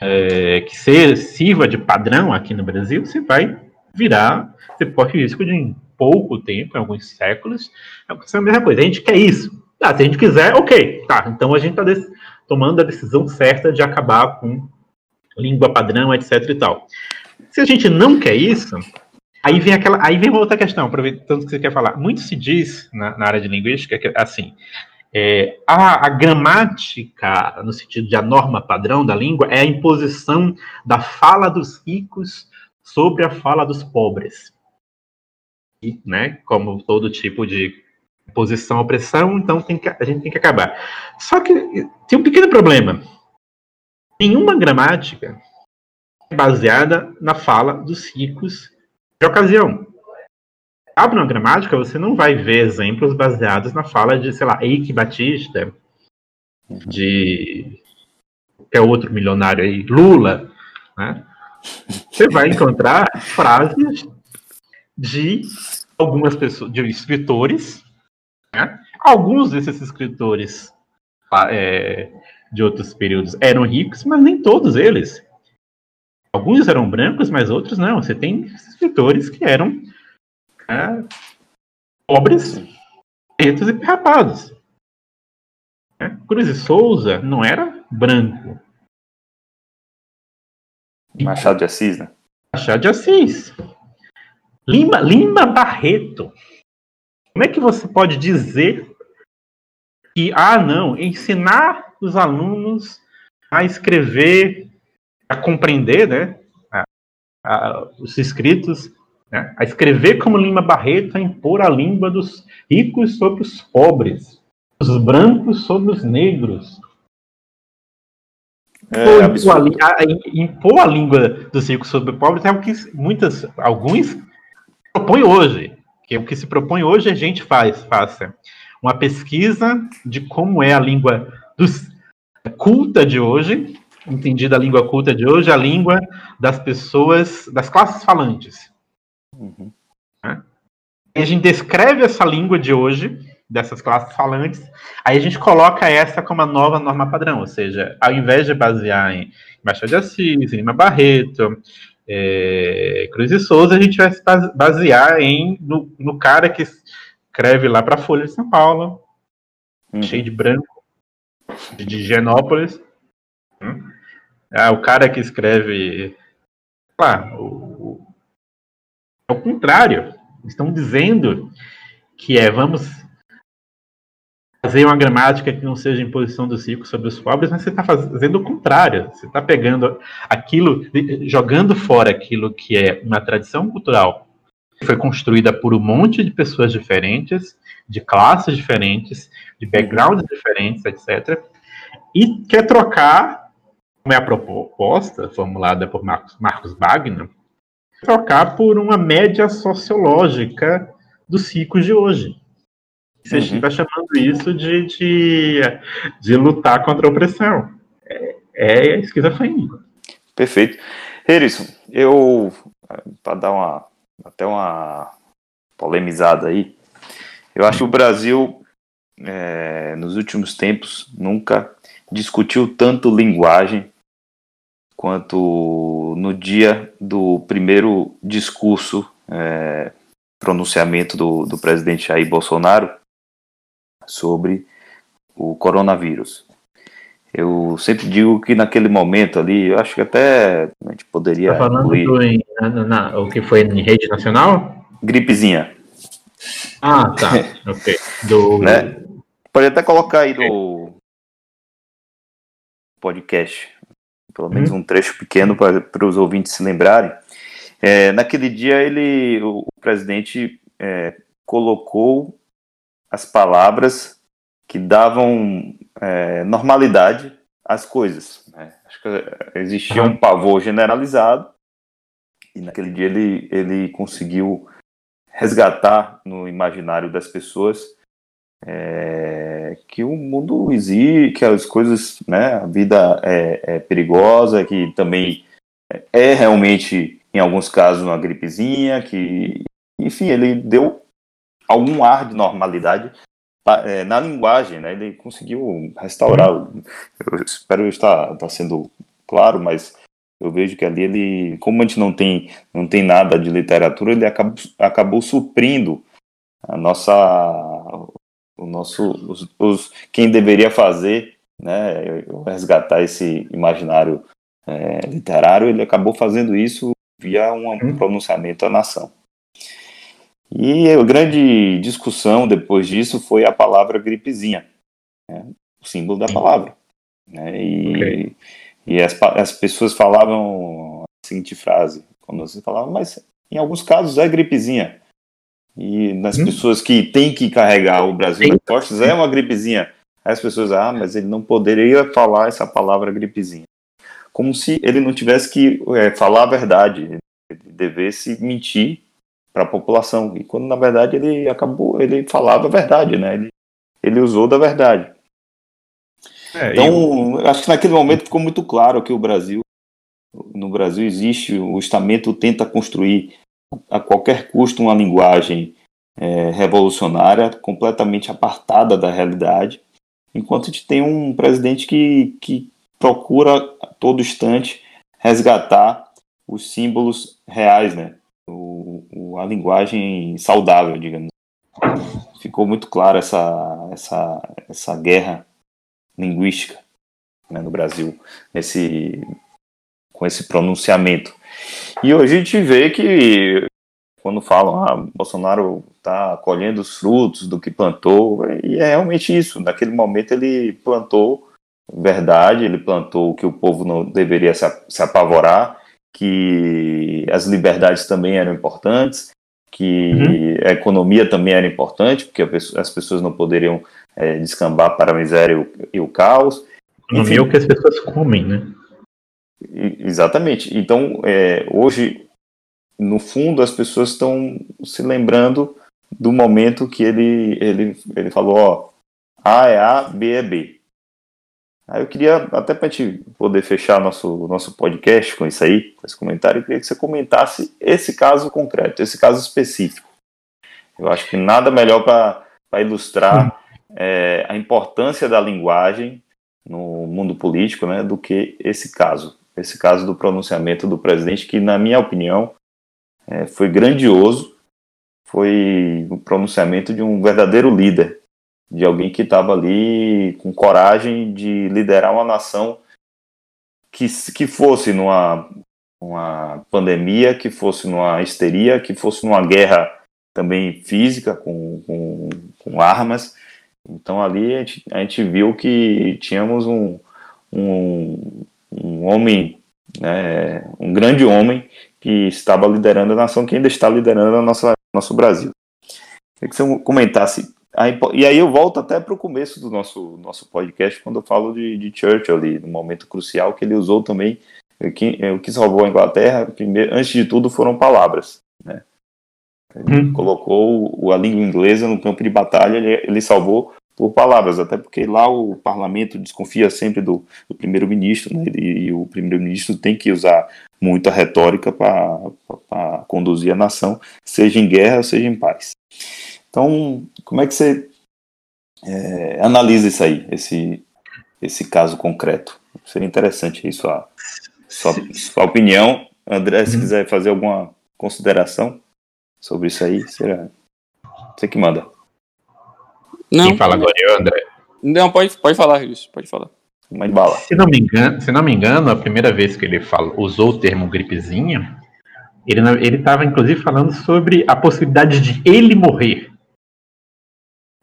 F: é, que ser, sirva de padrão aqui no Brasil, você vai virar, você pode risco de em pouco tempo, em alguns séculos, acontecer a mesma coisa. A gente quer isso. Ah, se a gente quiser, ok. Tá, então a gente está tomando a decisão certa de acabar com língua padrão, etc e tal. Se a gente não quer isso, aí vem aquela, aí vem uma outra questão, aproveitando que você quer falar. Muito se diz na, na área de linguística que assim, é, a, a, gramática, no sentido de a norma padrão da língua, é a imposição da fala dos ricos sobre a fala dos pobres. E, né, como todo tipo de posição opressão, então que, a gente tem que acabar. Só que tem um pequeno problema. Nenhuma gramática é baseada na fala dos ricos de ocasião. Abre gramática, você não vai ver exemplos baseados na fala de, sei lá, Eike Batista, de qualquer outro milionário aí, Lula, né? Você vai encontrar frases de algumas pessoas, de escritores, né? Alguns desses escritores é, de outros períodos eram ricos, mas nem todos eles. Alguns eram brancos, mas outros não. Você tem escritores que eram é, pobres, pretos e perrapados. É, Cruz e Souza não era branco.
D: Machado de Assis, né?
F: Machado de Assis. Lima, Lima Barreto. Como é que você pode dizer que, ah, não, ensinar os alunos a escrever, a compreender, né, a, a, os escritos, né, a escrever como Lima Barreto, a impor a língua dos ricos sobre os pobres, os brancos sobre os negros. É, impor, a, a, impor a língua dos ricos sobre os pobres é o que muitas, alguns propõem hoje. Que o que se propõe hoje a gente faz, faça uma pesquisa de como é a língua dos, culta de hoje, entendida a língua culta de hoje, a língua das pessoas, das classes falantes. Uhum. Né? E a gente descreve essa língua de hoje, dessas classes falantes, aí a gente coloca essa como a nova norma padrão, ou seja, ao invés de basear em Machado de Assis, Lima Barreto, é, Cruz e Souza, a gente vai se basear em, no, no cara que escreve lá para a Folha de São Paulo, uhum. cheio de branco, de Higienópolis. Hum? Ah, o cara que escreve. Lá, o, é o contrário. Estão dizendo que é vamos fazer uma gramática que não seja imposição dos ricos sobre os pobres, mas você está fazendo o contrário. Você está pegando aquilo, jogando fora aquilo que é uma tradição cultural que foi construída por um monte de pessoas diferentes, de classes diferentes, de backgrounds diferentes, etc. E quer trocar, como é a proposta formulada por Marcos, Marcos Wagner, trocar por uma média sociológica dos ricos de hoje. Você uhum. está chamando isso de, de, de, lutar contra a opressão. É, é esquizofrenia.
D: Perfeito. Harrison, eu, para dar uma, até uma polemizada aí, eu acho que o Brasil, é, nos últimos tempos, nunca discutiu tanto linguagem quanto no dia do primeiro discurso, é, pronunciamento do, do presidente Jair Bolsonaro sobre o coronavírus. Eu sempre digo que naquele momento ali, eu acho que até a gente poderia.
F: Tá falando em, na, na, o que foi em rede nacional?
D: Gripezinha.
F: Ah, tá. ok. Do...
D: Né? Pode até colocar aí no podcast, pelo menos hum. um trecho pequeno para os ouvintes se lembrarem. É, naquele dia, ele, o, o presidente é, colocou as palavras que davam é, normalidade às coisas. Né? Acho que existia um pavor generalizado e naquele dia ele, ele conseguiu resgatar no imaginário das pessoas que o mundo existe, que as coisas, né, a vida é, é, perigosa, que também é realmente, em alguns casos, uma gripezinha, que, enfim, ele deu algum ar de normalidade é, na linguagem, né? Ele conseguiu restaurar. Eu espero estar, estar sendo claro, mas eu vejo que ali ele, como a gente não tem, não tem nada de literatura, ele acabou, acabou suprindo a nossa, o nosso, os, os quem deveria fazer, né? Resgatar esse imaginário é, literário, ele acabou fazendo isso via um uhum. pronunciamento à nação. E a grande discussão depois disso foi a palavra gripezinha, né? o símbolo da palavra. Né? E, okay. e as, as pessoas falavam a seguinte frase: quando você falava, mas em alguns casos é gripezinha. E nas hum. pessoas que têm que carregar o Brasil nas costas, é uma gripezinha. Aí as pessoas, ah, mas ele não poderia falar essa palavra gripezinha. Como se ele não tivesse que é, falar a verdade, ele devesse mentir para a população. E quando na verdade ele acabou, ele falava a verdade, né? Ele, ele usou da verdade. É, então, eu... acho que naquele momento ficou muito claro que o Brasil, no Brasil existe, o estamento tenta construir a qualquer custo uma linguagem é, revolucionária, completamente apartada da realidade, enquanto a gente tem um presidente que, que procura a todo instante resgatar os símbolos reais, né? O, o, a linguagem saudável, digamos. Ficou muito claro essa, essa, essa guerra linguística né, no Brasil, nesse, com esse pronunciamento. E hoje a gente vê que quando falam, ah, Bolsonaro está colhendo os frutos do que plantou, e é realmente isso. Naquele momento ele plantou verdade, ele plantou que o povo não deveria se, apavorar, que as liberdades também eram importantes, que uhum. a economia também era importante, porque as pessoas não poderiam é, descambar para a miséria e o, e o caos.
F: Economia é o que as pessoas comem, né?
D: Exatamente. Então, é, hoje, no fundo, as pessoas estão se lembrando do momento que ele, ele, ele falou, ó, A é A, B é B. Aí eu queria, até para a gente poder fechar nosso, nosso podcast com isso aí, com esse comentário, eu queria que você comentasse esse caso concreto, esse caso específico. Eu acho que nada melhor para ilustrar é, a importância da linguagem no mundo político né, do que esse caso esse caso do pronunciamento do presidente, que, na minha opinião, é, foi grandioso, foi o pronunciamento de um verdadeiro líder, de alguém que estava ali com coragem de liderar uma nação que, que fosse numa uma pandemia, que fosse numa histeria, que fosse numa guerra também física com, com, com armas. Então ali a gente, a gente viu que tínhamos um, um, um homem, né, um grande homem que estava liderando a nação, que ainda está liderando a nossa nosso Brasil. Queria que você comentasse. e aí eu volto até para o começo do nosso, nosso podcast, quando eu falo de, de Churchill ali, no momento crucial que ele usou também. O que, o que salvou a Inglaterra, primeiro, antes de tudo, foram palavras. Né? Ele hum. colocou a língua inglesa no campo de batalha, ele, ele salvou por palavras, até porque lá o parlamento desconfia sempre do, do primeiro-ministro, né, e, e, o primeiro-ministro tem que usar muita retórica para conduzir a nação, seja em guerra, seja em paz. Então, como é que você é, analisa isso aí, esse, esse caso concreto? Seria interessante aí sua, sua, sua opinião. André, se uhum. quiser fazer alguma consideração sobre isso aí, será você que manda.
F: Não. Quem fala agora é o André.
E: Não, pode, pode falar, isso, pode falar.
F: Mas bala. Se não me engano, se não me engano, a primeira vez que ele fala, usou o termo gripezinha, ele ele estava inclusive falando sobre a possibilidade de ele morrer.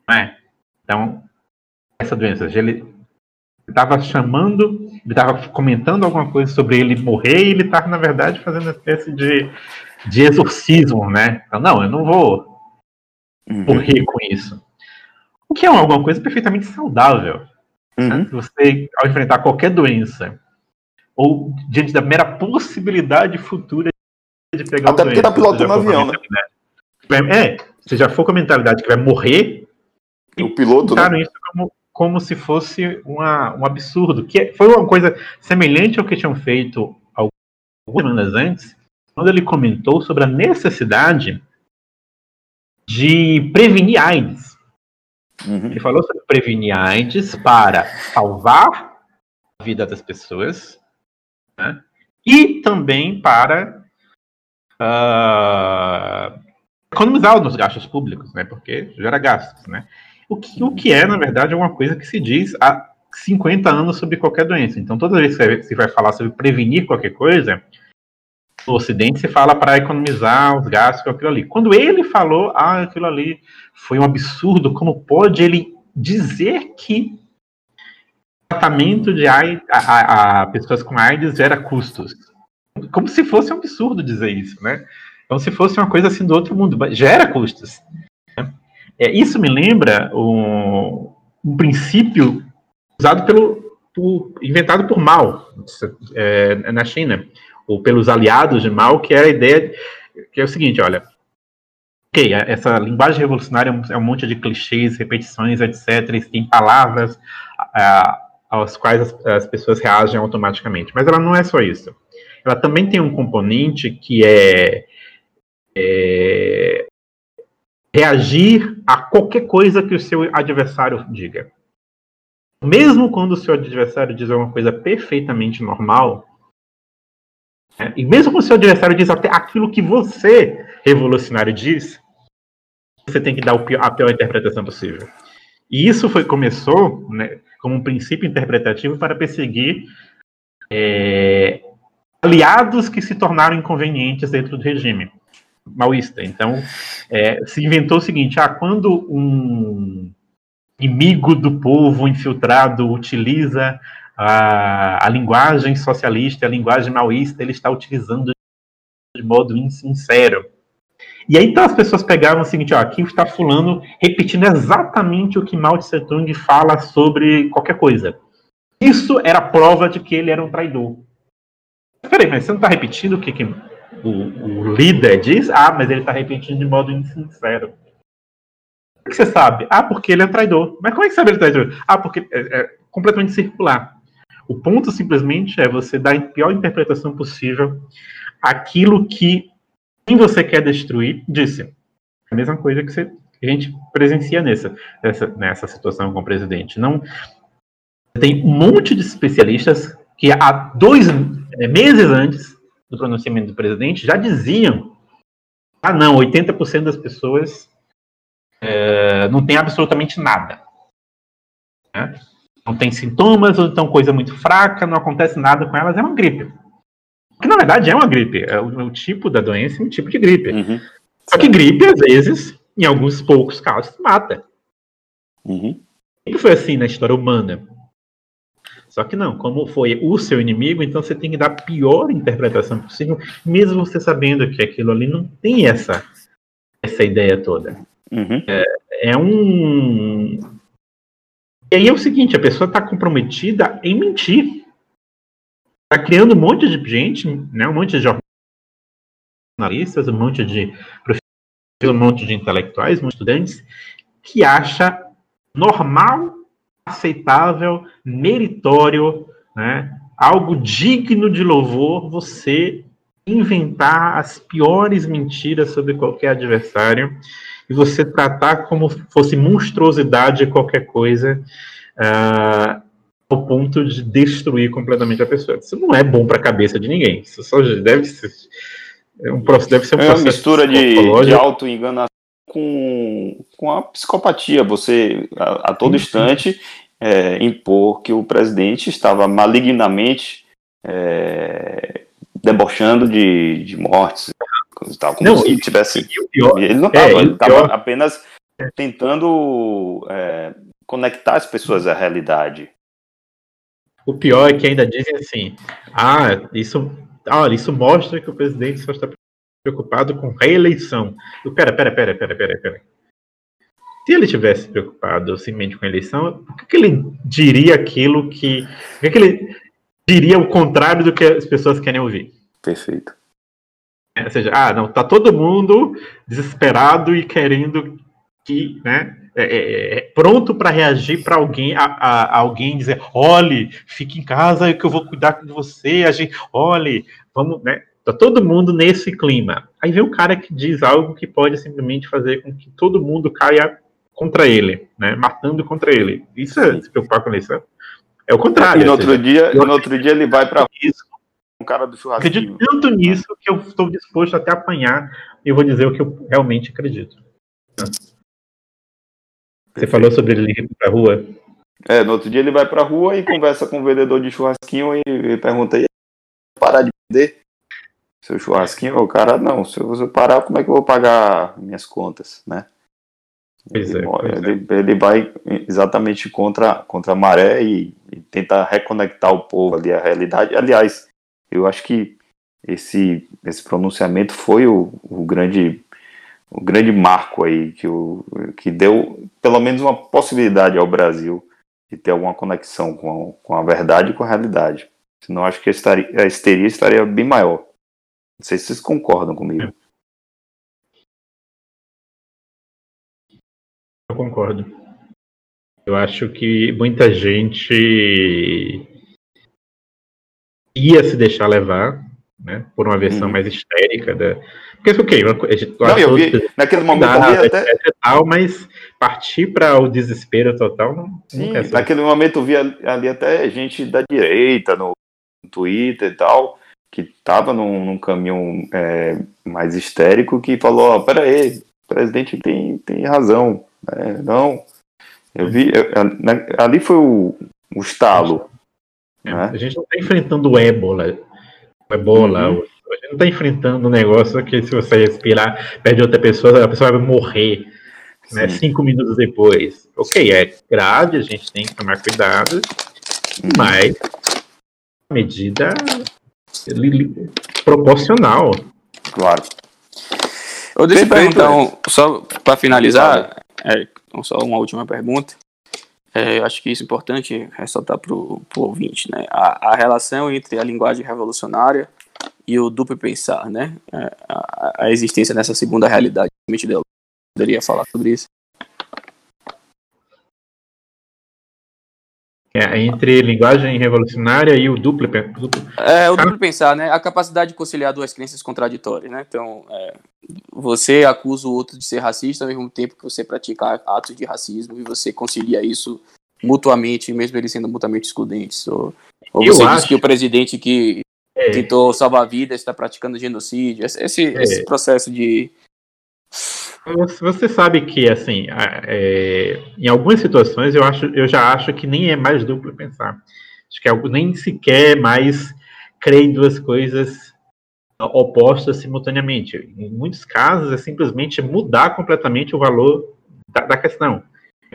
F: É. Então, essa doença, ele estava chamando, ele estava comentando alguma coisa sobre ele morrer e ele estava na verdade fazendo uma espécie de, de exorcismo, né? Então, não, eu não vou uhum. morrer com isso. O que é alguma coisa perfeitamente saudável. Uhum. Né? Você, ao enfrentar qualquer doença, ou diante da mera possibilidade futura de pegar
D: Até porque tá pilotando um avião, né?
F: É, se já for com a mentalidade que vai morrer,
D: o piloto
F: né? isso como, como se fosse uma, um absurdo. Que foi uma coisa semelhante ao que tinham feito algumas semanas antes, quando ele comentou sobre a necessidade de prevenir AIDS. Uhum. Ele falou sobre prevenir AIDS para salvar a vida das pessoas né? e também para uh, economizar nos gastos públicos, né? Porque gera gastos, né? O que, o que é, na verdade, uma coisa que se diz há 50 anos sobre qualquer doença. Então, toda vez que você vai falar sobre prevenir qualquer coisa, no Ocidente se fala para economizar os gastos com aquilo ali. Quando ele falou, ah, aquilo ali foi um absurdo, como pode ele dizer que o tratamento de AIDS, a, a, a, pessoas com AIDS gera custos? como se fosse um absurdo dizer isso, né? Como se fosse uma coisa assim do outro mundo. Gera custos. Né? É, isso me lembra um, um princípio usado pelo, por, inventado por Mao é, na China, ou pelos aliados de Mao, que é a ideia que é o seguinte, olha, ok, essa linguagem revolucionária é um monte de clichês, repetições, etc. tem palavras às quais as, as pessoas reagem automaticamente, mas ela não é só isso. Ela também tem um componente que é, é reagir a qualquer coisa que o seu adversário diga. Mesmo quando o seu adversário diz uma coisa perfeitamente normal, e mesmo quando o seu adversário diz até aquilo que você, revolucionário, diz, você tem que dar a pior interpretação possível. E isso foi começou né, como um princípio interpretativo para perseguir é, aliados que se tornaram inconvenientes dentro do regime maoísta. Então, é, se inventou o seguinte: ah, quando um inimigo do povo infiltrado utiliza a, a linguagem socialista, a linguagem maoísta, ele está utilizando de modo insincero. E aí então as pessoas pegavam o seguinte, ó, aqui está fulano repetindo exatamente o que Mao Tse Tung fala sobre qualquer coisa. Isso era prova de que ele era um traidor. Peraí, mas você não está repetindo o que, que o, o, líder diz? Ah, mas ele está repetindo de modo insincero. Como que você sabe? Ah, porque ele é um traidor. Mas como é que sabe ele é traidor? Ah, porque é, é completamente circular. O ponto simplesmente é você dar a pior interpretação possível aquilo que quem você quer destruir disse. A mesma coisa que, você, que a gente presencia nessa, nessa, nessa situação com o presidente. Não tem um monte de especialistas que há dois é, meses antes do pronunciamento do presidente já diziam: ah, não, 80% das pessoas é, não tem absolutamente nada. Né? Não tem sintomas, ou então coisa muito fraca, não acontece nada com elas, é uma gripe. Que na verdade é uma gripe. É o, o tipo da doença é um tipo de gripe. Uhum. Só que gripe, às vezes, em alguns poucos casos, mata. Uhum. Sempre foi assim na história humana. Só que não, como foi o seu inimigo, então você tem que dar a pior interpretação possível, mesmo você sabendo que aquilo ali não tem essa, essa ideia toda. Uhum. É, é, um. E aí é o seguinte: a pessoa está comprometida em mentir. Está criando um monte de gente, né, um monte de jornalistas, um monte de um monte de intelectuais, um monte de estudantes, que acha normal, aceitável, meritório, né, algo digno de louvor você inventar as piores mentiras sobre qualquer adversário e você tratar como fosse monstruosidade qualquer coisa uh, ao ponto de destruir completamente a pessoa. Isso não é bom para a cabeça de ninguém. Isso só deve ser é um processo, deve ser um
D: é uma mistura de, de auto-enganação com, com a psicopatia. Você, a, a todo instante, é, impor que o presidente estava malignamente é, debochando de, de mortes. Tal, como não, se tivesse. Pior, ele não estava, é, ele estava apenas tentando é, conectar as pessoas à realidade.
F: O pior é que ainda dizem assim: ah, isso, olha, isso mostra que o presidente só está preocupado com reeleição. Eu, pera, pera, pera, pera, pera, pera. Se ele tivesse preocupado simplesmente com a eleição, por que, que ele diria aquilo que. Por que, que ele diria o contrário do que as pessoas querem ouvir?
D: Perfeito.
F: Ou seja, ah, não, tá todo mundo desesperado e querendo que, né, é, é, é, pronto para reagir para alguém, a, a, alguém dizer, olhe, fique em casa que eu vou cuidar de você, a gente, olhe, vamos, né? Tá todo mundo nesse clima. Aí vem o cara que diz algo que pode simplesmente fazer com que todo mundo caia contra ele, né? Matando contra ele. Isso é se preocupar com isso. É o contrário.
D: E no outro, seja, dia, no outro dia ele vai para cara do churrasco.
F: Acredito tanto nisso que eu estou disposto até apanhar e vou dizer o que eu realmente acredito. Você falou sobre ele ir pra rua?
D: É, no outro dia ele vai pra rua e conversa com o vendedor de churrasquinho e, e pergunta: aí, parar de vender seu churrasquinho? O cara, não, se eu parar, como é que eu vou pagar minhas contas, né? Pois ele, é, pois ele, é. ele, vai exatamente contra, contra a maré e, e tenta reconectar o povo ali à realidade. Aliás, eu acho que esse, esse pronunciamento foi o, o grande o grande marco aí que, o, que deu pelo menos uma possibilidade ao Brasil de ter alguma conexão com a, com a verdade e com a realidade. Senão acho que a histeria, a histeria estaria bem maior. Não sei se vocês concordam comigo.
F: Eu concordo. Eu acho que muita gente ia se deixar levar né, por uma versão uhum. mais histérica da. Porque, ok,
D: não, eu vi, naquele momento eu vi até.
F: Tal, mas partir para o desespero total não.
D: Sim, naquele momento eu vi ali até gente da direita no Twitter e tal, que estava num, num, caminho é, mais histérico, que falou: oh, peraí, o presidente tem, tem razão. É, não. Eu vi. Eu, ali foi o, o estalo.
F: É, né? A gente não está enfrentando o ébola ebola. Uhum. A gente não está enfrentando um negócio que se você respirar perto de outra pessoa, a pessoa vai morrer né, cinco minutos depois. Ok, é grave, a gente tem que tomar cuidado, uhum. mas medida proporcional.
D: Claro.
E: Eu deixa eu perguntar, um, só para finalizar, é, só uma última pergunta. É, eu acho que isso é importante ressaltar para o ouvinte, né? A, a, relação entre a linguagem revolucionária e o duplo pensar, né? É, a, a existência dessa segunda realidade. Poderia falar sobre isso?
F: É, entre linguagem revolucionária e o duplo, duplo...
E: É, o duplo pensar, né? A capacidade de conciliar duas crenças contraditórias, né? Então, é, você acusa o outro de ser racista ao mesmo tempo que você pratica atos de racismo e você concilia isso mutuamente, mesmo eles sendo mutuamente excludentes. Ou, ou você diz que o presidente que é. tentou salvar vidas está praticando genocídio. Esse, é. esse processo de
F: você sabe que, assim, é, em algumas situações eu, acho, eu já acho que nem é mais duplo pensar. Acho que é nem sequer mais crer em duas coisas opostas simultaneamente. Em muitos casos é simplesmente mudar completamente o valor da, da questão.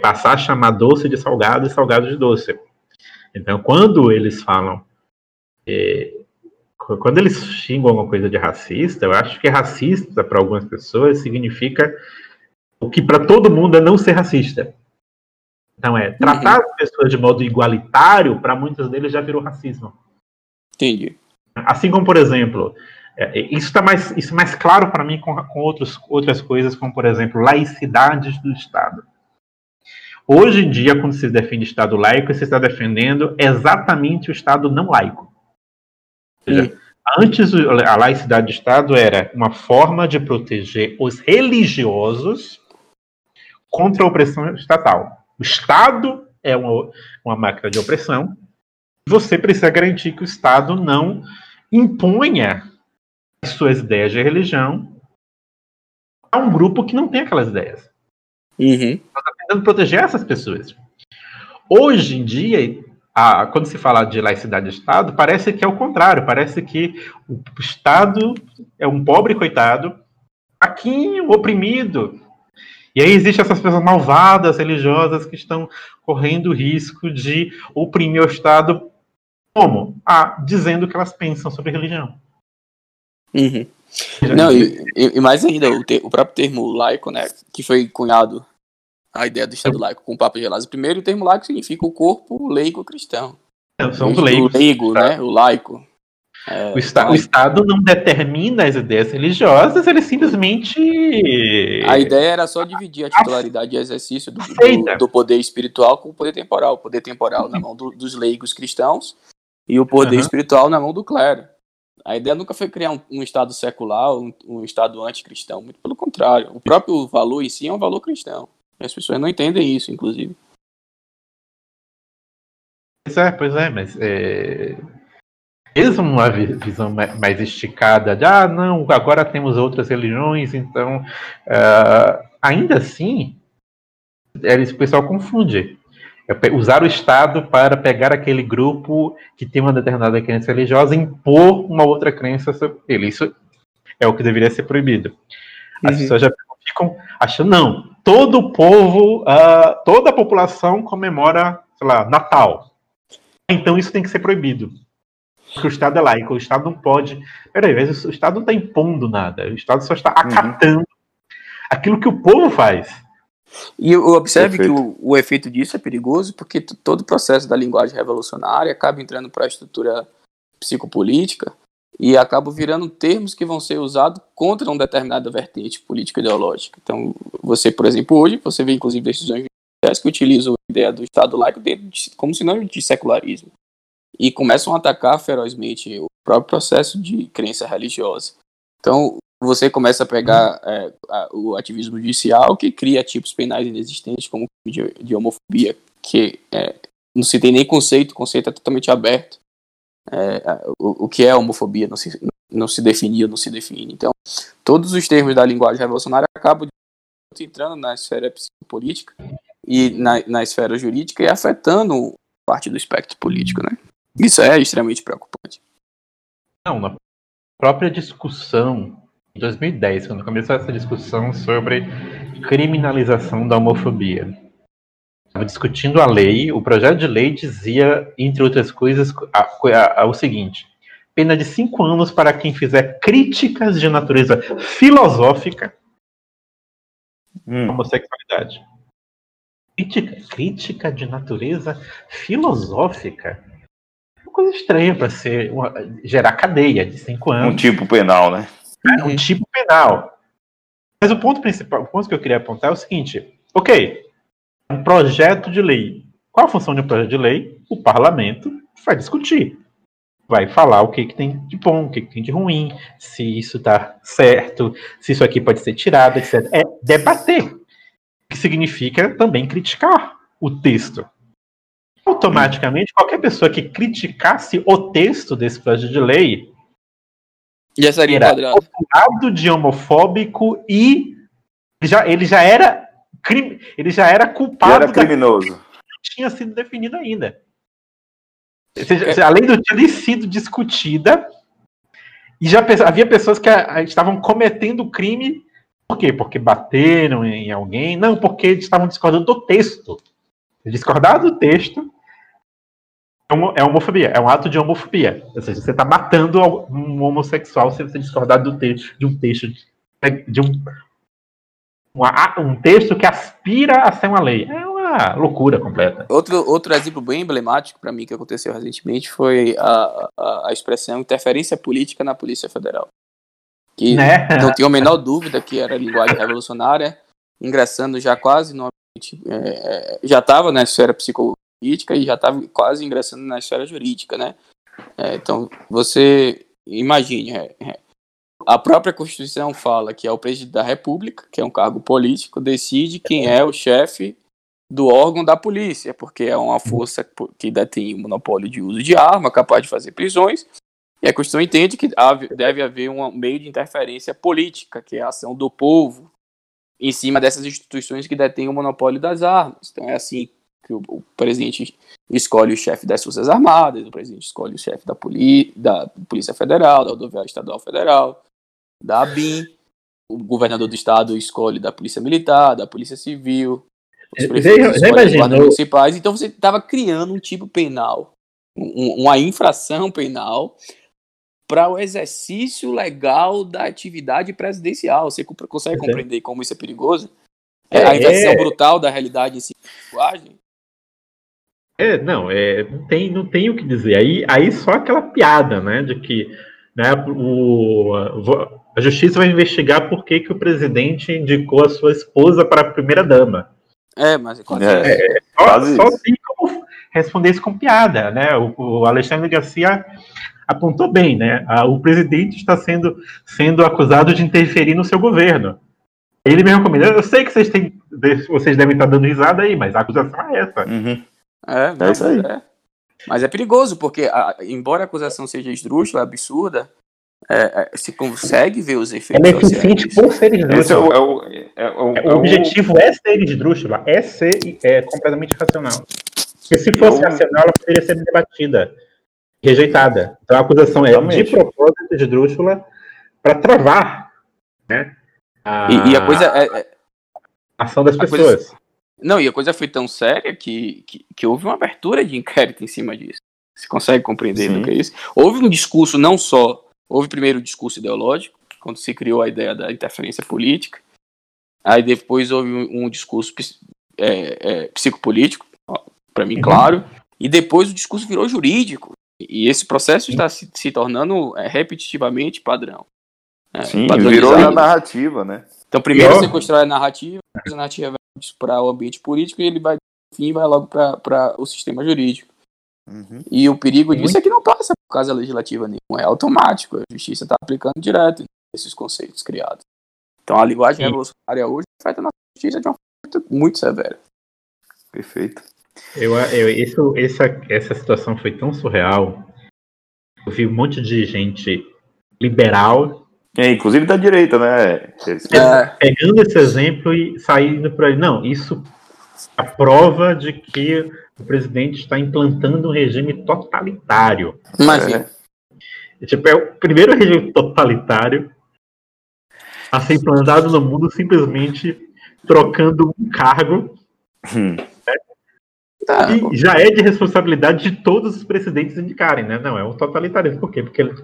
F: Passar a chamar doce de salgado e salgado de doce. Então, quando eles falam é, quando eles xingam alguma coisa de racista, eu acho que racista para algumas pessoas significa o que para todo mundo é não ser racista. Então é tratar uhum. as pessoas de modo igualitário, para muitos deles já virou racismo.
E: Entendi.
F: Assim como, por exemplo, é, isso está mais, isso é mais claro para mim com, com outros, outras coisas, como, por exemplo, laicidade do Estado. Hoje em dia, quando se defende Estado laico, você está defendendo exatamente o Estado não laico. Seja, antes a laicidade do Estado era uma forma de proteger os religiosos contra a opressão estatal. O Estado é uma, uma máquina de opressão. Você precisa garantir que o Estado não imponha as suas ideias de religião a um grupo que não tem aquelas ideias.
E: Uhum.
F: está tentando proteger essas pessoas. Hoje em dia, a, quando se fala de laicidade de Estado, parece que é o contrário, parece que o Estado é um pobre coitado, aqui oprimido. E aí existem essas pessoas malvadas, religiosas, que estão correndo o risco de oprimir o Estado como? Ah, dizendo que elas pensam sobre religião.
E: Uhum. Não, e, e, mais ainda, o, ter, o próprio termo laico, né, que foi cunhado a ideia do Estado laico com o Papa Gelásio I, o termo laico significa o corpo leigo cristão.
F: É, são os leigos.
E: O leigo, né? O laico.
F: É, o, está, o, Estado não determina as ideias religiosas, ele simplesmente.
E: A ideia era só dividir a titularidade de exercício do, do, do, poder espiritual com o poder temporal. O poder temporal na mão do, dos leigos cristãos e o poder uhum. espiritual na mão do clero. A ideia nunca foi criar um, um Estado secular, um, um Estado anticristão. Muito pelo contrário. O próprio valor em si é um valor cristão. As pessoas não entendem isso, inclusive.
F: Pois é, pois é, mas é... mesmo uma visão mais esticada de ah, não, agora temos outras religiões, então uh, ainda assim é isso que o pessoal confunde. É usar o Estado para pegar aquele grupo que tem uma determinada crença religiosa e impor uma outra crença sobre ele. Isso é o que deveria ser proibido. As uhum. pessoas já ficam achando, não, todo o povo, uh, toda a população comemora, sei lá, Natal. Então isso tem que ser proibido. que o Estado é laico, o Estado não pode. Peraí, mas o Estado não está impondo nada, o Estado só está acatando uhum. aquilo que o povo faz.
E: E observe Perfeito. que o, o, efeito disso é perigoso, porque todo o processo da linguagem revolucionária acaba entrando para a estrutura psicopolítica e acaba virando termos que vão ser usados contra uma determinada vertente política ideológica. Então, você, por exemplo, hoje, você vê inclusive decisões que utilizam a ideia do Estado laico como sinônimo de secularismo e começam a atacar ferozmente o próprio processo de crença religiosa. Então, você começa a pegar é, a, o ativismo judicial, que cria tipos penais inexistentes, como de, de homofobia, que é, não se tem nem conceito, o conceito é totalmente aberto. É, o, o, que é homofobia não se, não se definia, não se define. Então, todos os termos da linguagem revolucionária acabam entrando na esfera psicopolítica e na, na esfera jurídica e afetando parte do espectro político, né? Isso é extremamente preocupante.
F: Não, na própria discussão, em 2010, quando começou essa discussão sobre criminalização da homofobia, estava discutindo a lei, o projeto de lei dizia, entre outras coisas, a, a, a, o seguinte: pena de cinco anos para quem fizer críticas de natureza filosófica hum. à homossexualidade. Crítica, crítica de natureza filosófica coisa estranha para ser uma, gerar cadeia de cinco anos.
D: Um tipo penal, né?
F: É, um tipo penal. Mas o ponto principal, o ponto que eu queria apontar é o seguinte: ok, um projeto de lei. Qual a função de um projeto de lei? O parlamento vai discutir. Vai falar o que, que tem de bom, o que, que tem de ruim, se isso está certo, se isso aqui pode ser tirado, etc. É debater. O que significa também criticar o texto automaticamente qualquer pessoa que criticasse o texto desse projeto de lei
E: já seria
F: era de homofóbico e já, ele já era crime, ele já era culpado.
D: Era criminoso.
F: não tinha sido definido ainda. Seja, além de ter sido discutida, e já havia pessoas que estavam cometendo crime. Por quê? Porque bateram em alguém? Não, porque eles estavam discordando do texto. Discordar do texto é homofobia, é um ato de homofobia. Ou seja, você está matando um homossexual se você discordar do texto, de um texto, de um, um, texto que aspira a ser uma lei. É uma loucura completa.
E: Outro, outro exemplo bem emblemático para mim que aconteceu recentemente foi a, a, a, expressão interferência política na Polícia Federal. Que né? não tinha a menor dúvida que era linguagem revolucionária, ingressando já quase no é, é, já estava na esfera psicopolítica e já estava quase ingressando na esfera jurídica, né? É, então, você imagine, é, é, a própria Constituição fala que é o presidente da República, que é um cargo político, decide quem é o chefe do órgão da polícia, porque é uma força que detém o monopólio de uso de arma, capaz de fazer prisões, e a Constituição entende que deve haver um meio de interferência política, que é a ação do povo, em cima dessas instituições que detêm o monopólio das armas. Então é assim que o, presidente escolhe o chefe das Forças Armadas, o presidente escolhe o chefe da, poli, da Polícia Federal, da Rodoviária Estadual Federal, da ABIN, o governador do estado escolhe da Polícia Militar, da Polícia Civil, os prefeitos escolhem municipais. Então você estava criando um tipo penal, um, uma infração penal para o exercício legal da atividade presidencial. Você consegue uhum. compreender como isso é perigoso? É, a inversão é... brutal da realidade em si, linguagem.
F: É, não, é, não, tem, não tem o que dizer. Aí, aí só aquela piada, né, de que né, o, a justiça vai investigar por que, que o presidente indicou a sua esposa para a primeira-dama.
E: É, mas é, é,
F: é só, só assim como responder isso com piada, né? O, o Alexandre Garcia apontou bem, né? O presidente está sendo, sendo acusado de interferir no seu governo. Ele mesmo comenta, eu sei que vocês têm, vocês devem estar dando risada aí, mas a acusação é essa.
E: Uhum. É, não, é isso aí. É. Mas é perigoso, porque a, embora a acusação seja esdrúxula, absurda, é, é, se consegue ver os efeitos.
F: Ela é eficiente por ser esdrúxula. É o, é é o, o, objetivo é ser esdrúxula, é ser é, completamente racional. Porque se fosse racional, ela poderia ser debatida rejeitada. Então a acusação é de propósito de Drúxula para travar né,
E: a, e, e, a coisa é, é
F: a ação das pessoas.
E: Coisa, não, e a coisa foi tão séria que, que, que, houve uma abertura de inquérito em cima disso. Você consegue compreender
D: Sim.
E: o que é isso? Houve um discurso não só, houve primeiro o discurso ideológico, quando se criou a ideia da interferência política, aí depois houve um, um discurso é, é, psicopolítico, para mim,
F: Uhum.
E: claro, e depois o discurso virou jurídico. E esse processo está se, se tornando é, repetitivamente padrão. É,
D: Sim, virou a narrativa, né?
E: Então, primeiro você constrói a narrativa, depois a narrativa vai para o ambiente político e ele vai, enfim, vai logo para o sistema jurídico. E o perigo disso é que não passa por causa legislativa nenhuma, é automático. A justiça está aplicando direto esses conceitos criados. Então, a linguagem
F: Sim.
E: revolucionária hoje afeta a nossa justiça de uma forma muito, muito severa.
D: Perfeito.
F: Eu, eu, isso, essa, essa situação foi tão surreal. Eu vi um monte de gente liberal
D: É, inclusive da direita, né?
E: É,
F: pegando esse exemplo e saindo por aí. Não, isso é a prova de que o presidente está implantando um regime totalitário.
E: imagina.
F: É, tipo, é o primeiro regime totalitário a ser implantado no mundo simplesmente trocando um cargo
D: Hum,
E: Tá,
F: que já é de responsabilidade de todos os presidentes indicarem, né? Não, é um totalitarismo. Por quê? Porque ele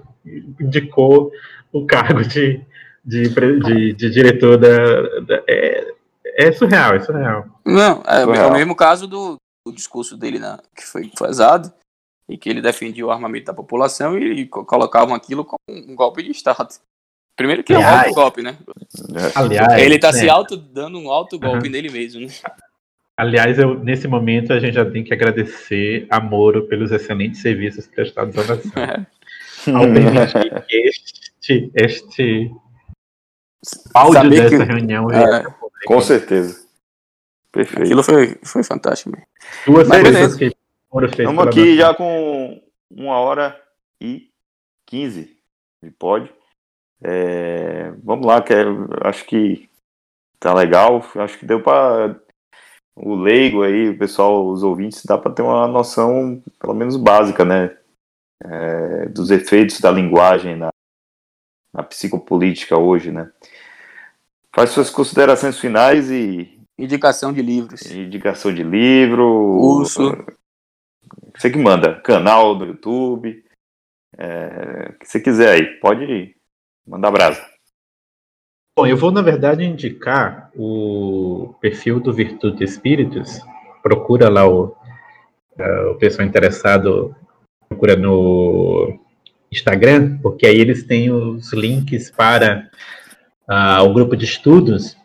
F: indicou o cargo de, de, de- de diretor da. da- é, é surreal, é surreal.
E: Não, é, é o mesmo caso do, do discurso dele na, que foi vazado e que ele defendia o armamento da população e, co- colocavam aquilo como um golpe de Estado. Primeiro que é um
F: Aliás,
E: golpe, né?
F: Aliás,
E: ele tá
F: né,
E: se auto dando um alto golpe
F: Uhum.
E: nele mesmo, né?
F: aliás eu, nesse momento a gente já tem que agradecer a Moro pelos excelentes serviços prestados à nação. Ao permitir que este, este áudio
E: Saber
F: dessa
E: que-
F: reunião
E: É,
D: Com certeza. Perfeito.
E: aquilo foi, foi fantástico mesmo.
F: duas
E: Mas
F: coisas que Moro fez
D: Estamos aqui já com uma hora e quinze de pod. É, vamos lá, que é- acho que tá legal. Acho que deu para o leigo aí, o pessoal, os ouvintes, dá para ter uma noção, pelo menos básica, né? É, dos efeitos da linguagem na, na psicopolítica hoje, né? Faz suas considerações finais e
E: Indicação de livros.
D: indicação de livro.
E: Curso.
D: Você que manda. Canal do YouTube. É, o que você quiser aí. Pode mandar brasa.
F: Bom, eu vou, na verdade, indicar o perfil do Virtude Espíritos. Procura lá o, eh, o pessoal interessado, procura no Instagram, porque aí eles têm os links para ah, o grupo de estudos.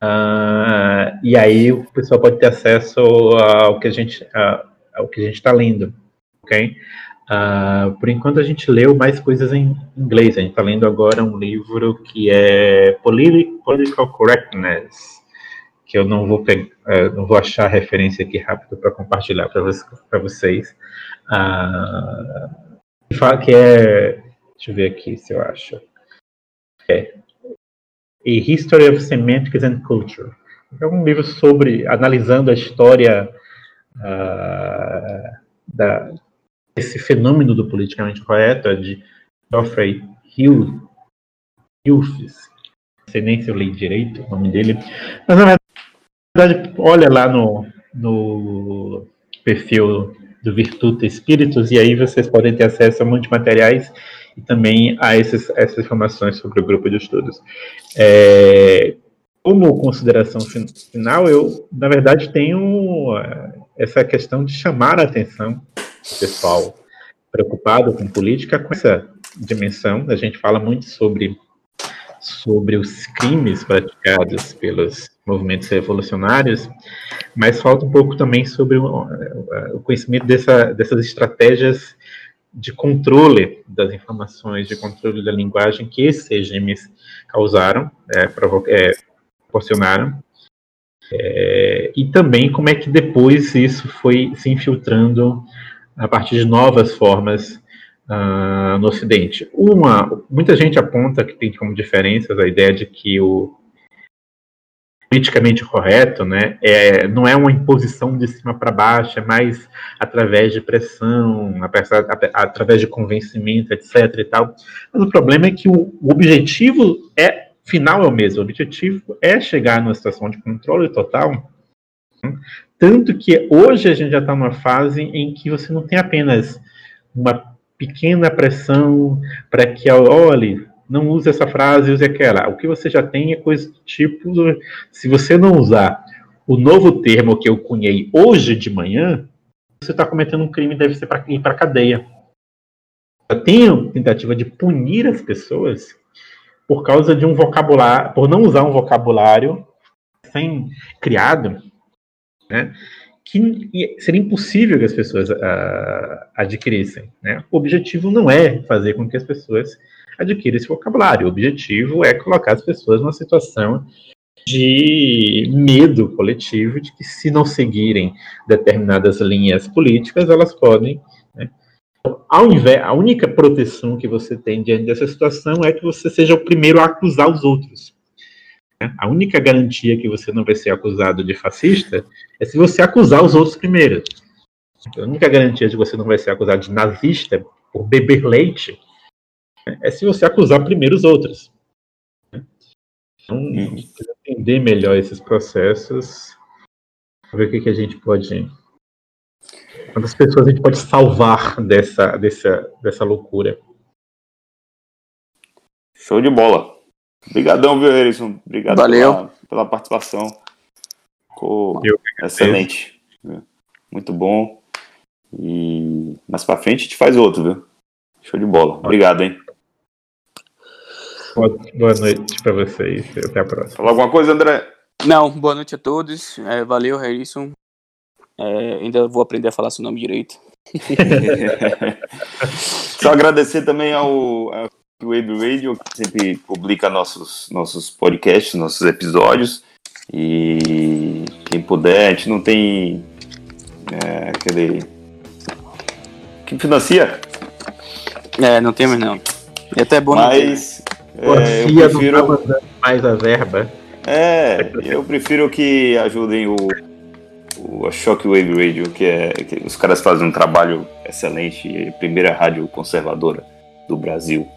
F: Ah, e aí o pessoal pode ter acesso ao que a gente ao que a gente está lendo, ok? Ah, por enquanto a gente leu mais coisas em inglês. A gente está lendo agora um livro que é Politi- Political Correctness, que eu não vou pegar, eh, não vou achar a referência aqui rápido para compartilhar para vocês. Fala que é, deixa eu ver aqui se eu acho. É A History of Semantics and Culture. É um livro sobre analisando a história ah, da esse fenômeno do politicamente correto é de Geoffrey Hilfes, não sei nem se eu li direito o nome dele, mas na verdade, olha lá no, no perfil do Virtude Espíritos e aí vocês podem ter acesso a muitos materiais e também a esses, essas informações sobre o grupo de estudos. É, como consideração fin- final, eu, na verdade, tenho eh, essa questão de chamar a atenção pessoal preocupado com política com essa dimensão. A gente fala muito sobre sobre os crimes praticados pelos movimentos revolucionários, mas falta um pouco também sobre o, o conhecimento dessa, dessas estratégias de controle das informações, de controle da linguagem que esses regimes causaram, é, é, proporcionaram, é, e também como é que depois isso foi se infiltrando a partir de novas formas ah, no Ocidente. Uma, muita gente aponta que tem como diferenças a ideia de que o politicamente correto, né, é, não é uma imposição de cima para baixo, é mais através de pressão, através de convencimento, etc. E tal. Mas o problema é que o, o objetivo é final é o mesmo. O objetivo é chegar numa situação de controle total. né? Tanto que hoje a gente já está numa fase em que você não tem apenas uma pequena pressão para que, olhe, não use essa frase, use aquela. O que você já tem é coisa do tipo, se você não usar o novo termo que eu cunhei hoje de manhã, você está cometendo um crime deve ser para ir para cadeia. Eu tenho tentativa de punir as pessoas por causa de um vocabulário, por não usar um vocabulário sem criado, né, que seria impossível que as pessoas uh, adquirissem. Né? O objetivo não é fazer com que as pessoas adquiram esse vocabulário. O objetivo é colocar as pessoas numa situação de medo coletivo de que se não seguirem determinadas linhas políticas, elas podem né, ao invés, a única proteção que você tem diante dessa situação é que você seja o primeiro a acusar os outros. Né? A única garantia que você não vai ser acusado de fascista é se você acusar os outros primeiro. A única garantia de que você não vai ser acusado de nazista por beber leite é se você acusar primeiro os outros. Então, uhum. entender melhor esses processos, ver o que, que a gente pode. Quantas pessoas a gente pode salvar dessa, dessa, dessa loucura.
D: Show de bola. Obrigadão, viu, Erison? Obrigado
E: Valeu.
D: Pela, pela participação. Ficou excelente. Muito bom. E mais pra frente a gente faz outro, viu? Show de bola. Obrigado, hein?
F: Boa noite para vocês. Até a próxima.
D: Falar alguma coisa, André?
E: Não, boa noite a todos. É, valeu, Harrison. É, ainda vou aprender a falar seu nome direito.
D: Só agradecer também ao, ao Web Radio, que sempre publica nossos, nossos podcasts, nossos episódios. E quem puder, a gente não tem é, aquele. Quem financia?
E: É, não temos não. É até bom
D: Mas
F: não é, eu prefiro... não tá mais a verba.
D: É, eu prefiro que ajudem o, o a Shockwave Radio, que é que os caras fazem um trabalho excelente, primeira rádio conservadora do Brasil.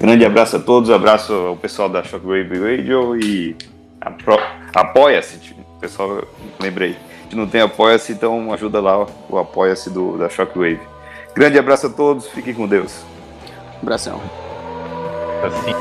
D: Grande abraço a todos, abraço ao pessoal da Shockwave Radio e apoia-se, pessoal, lembrei. Se não tem apoia-se, então ajuda lá o apoia-se da Shockwave. Grande abraço a todos, fiquem com Deus.
E: Abração.
F: Assim.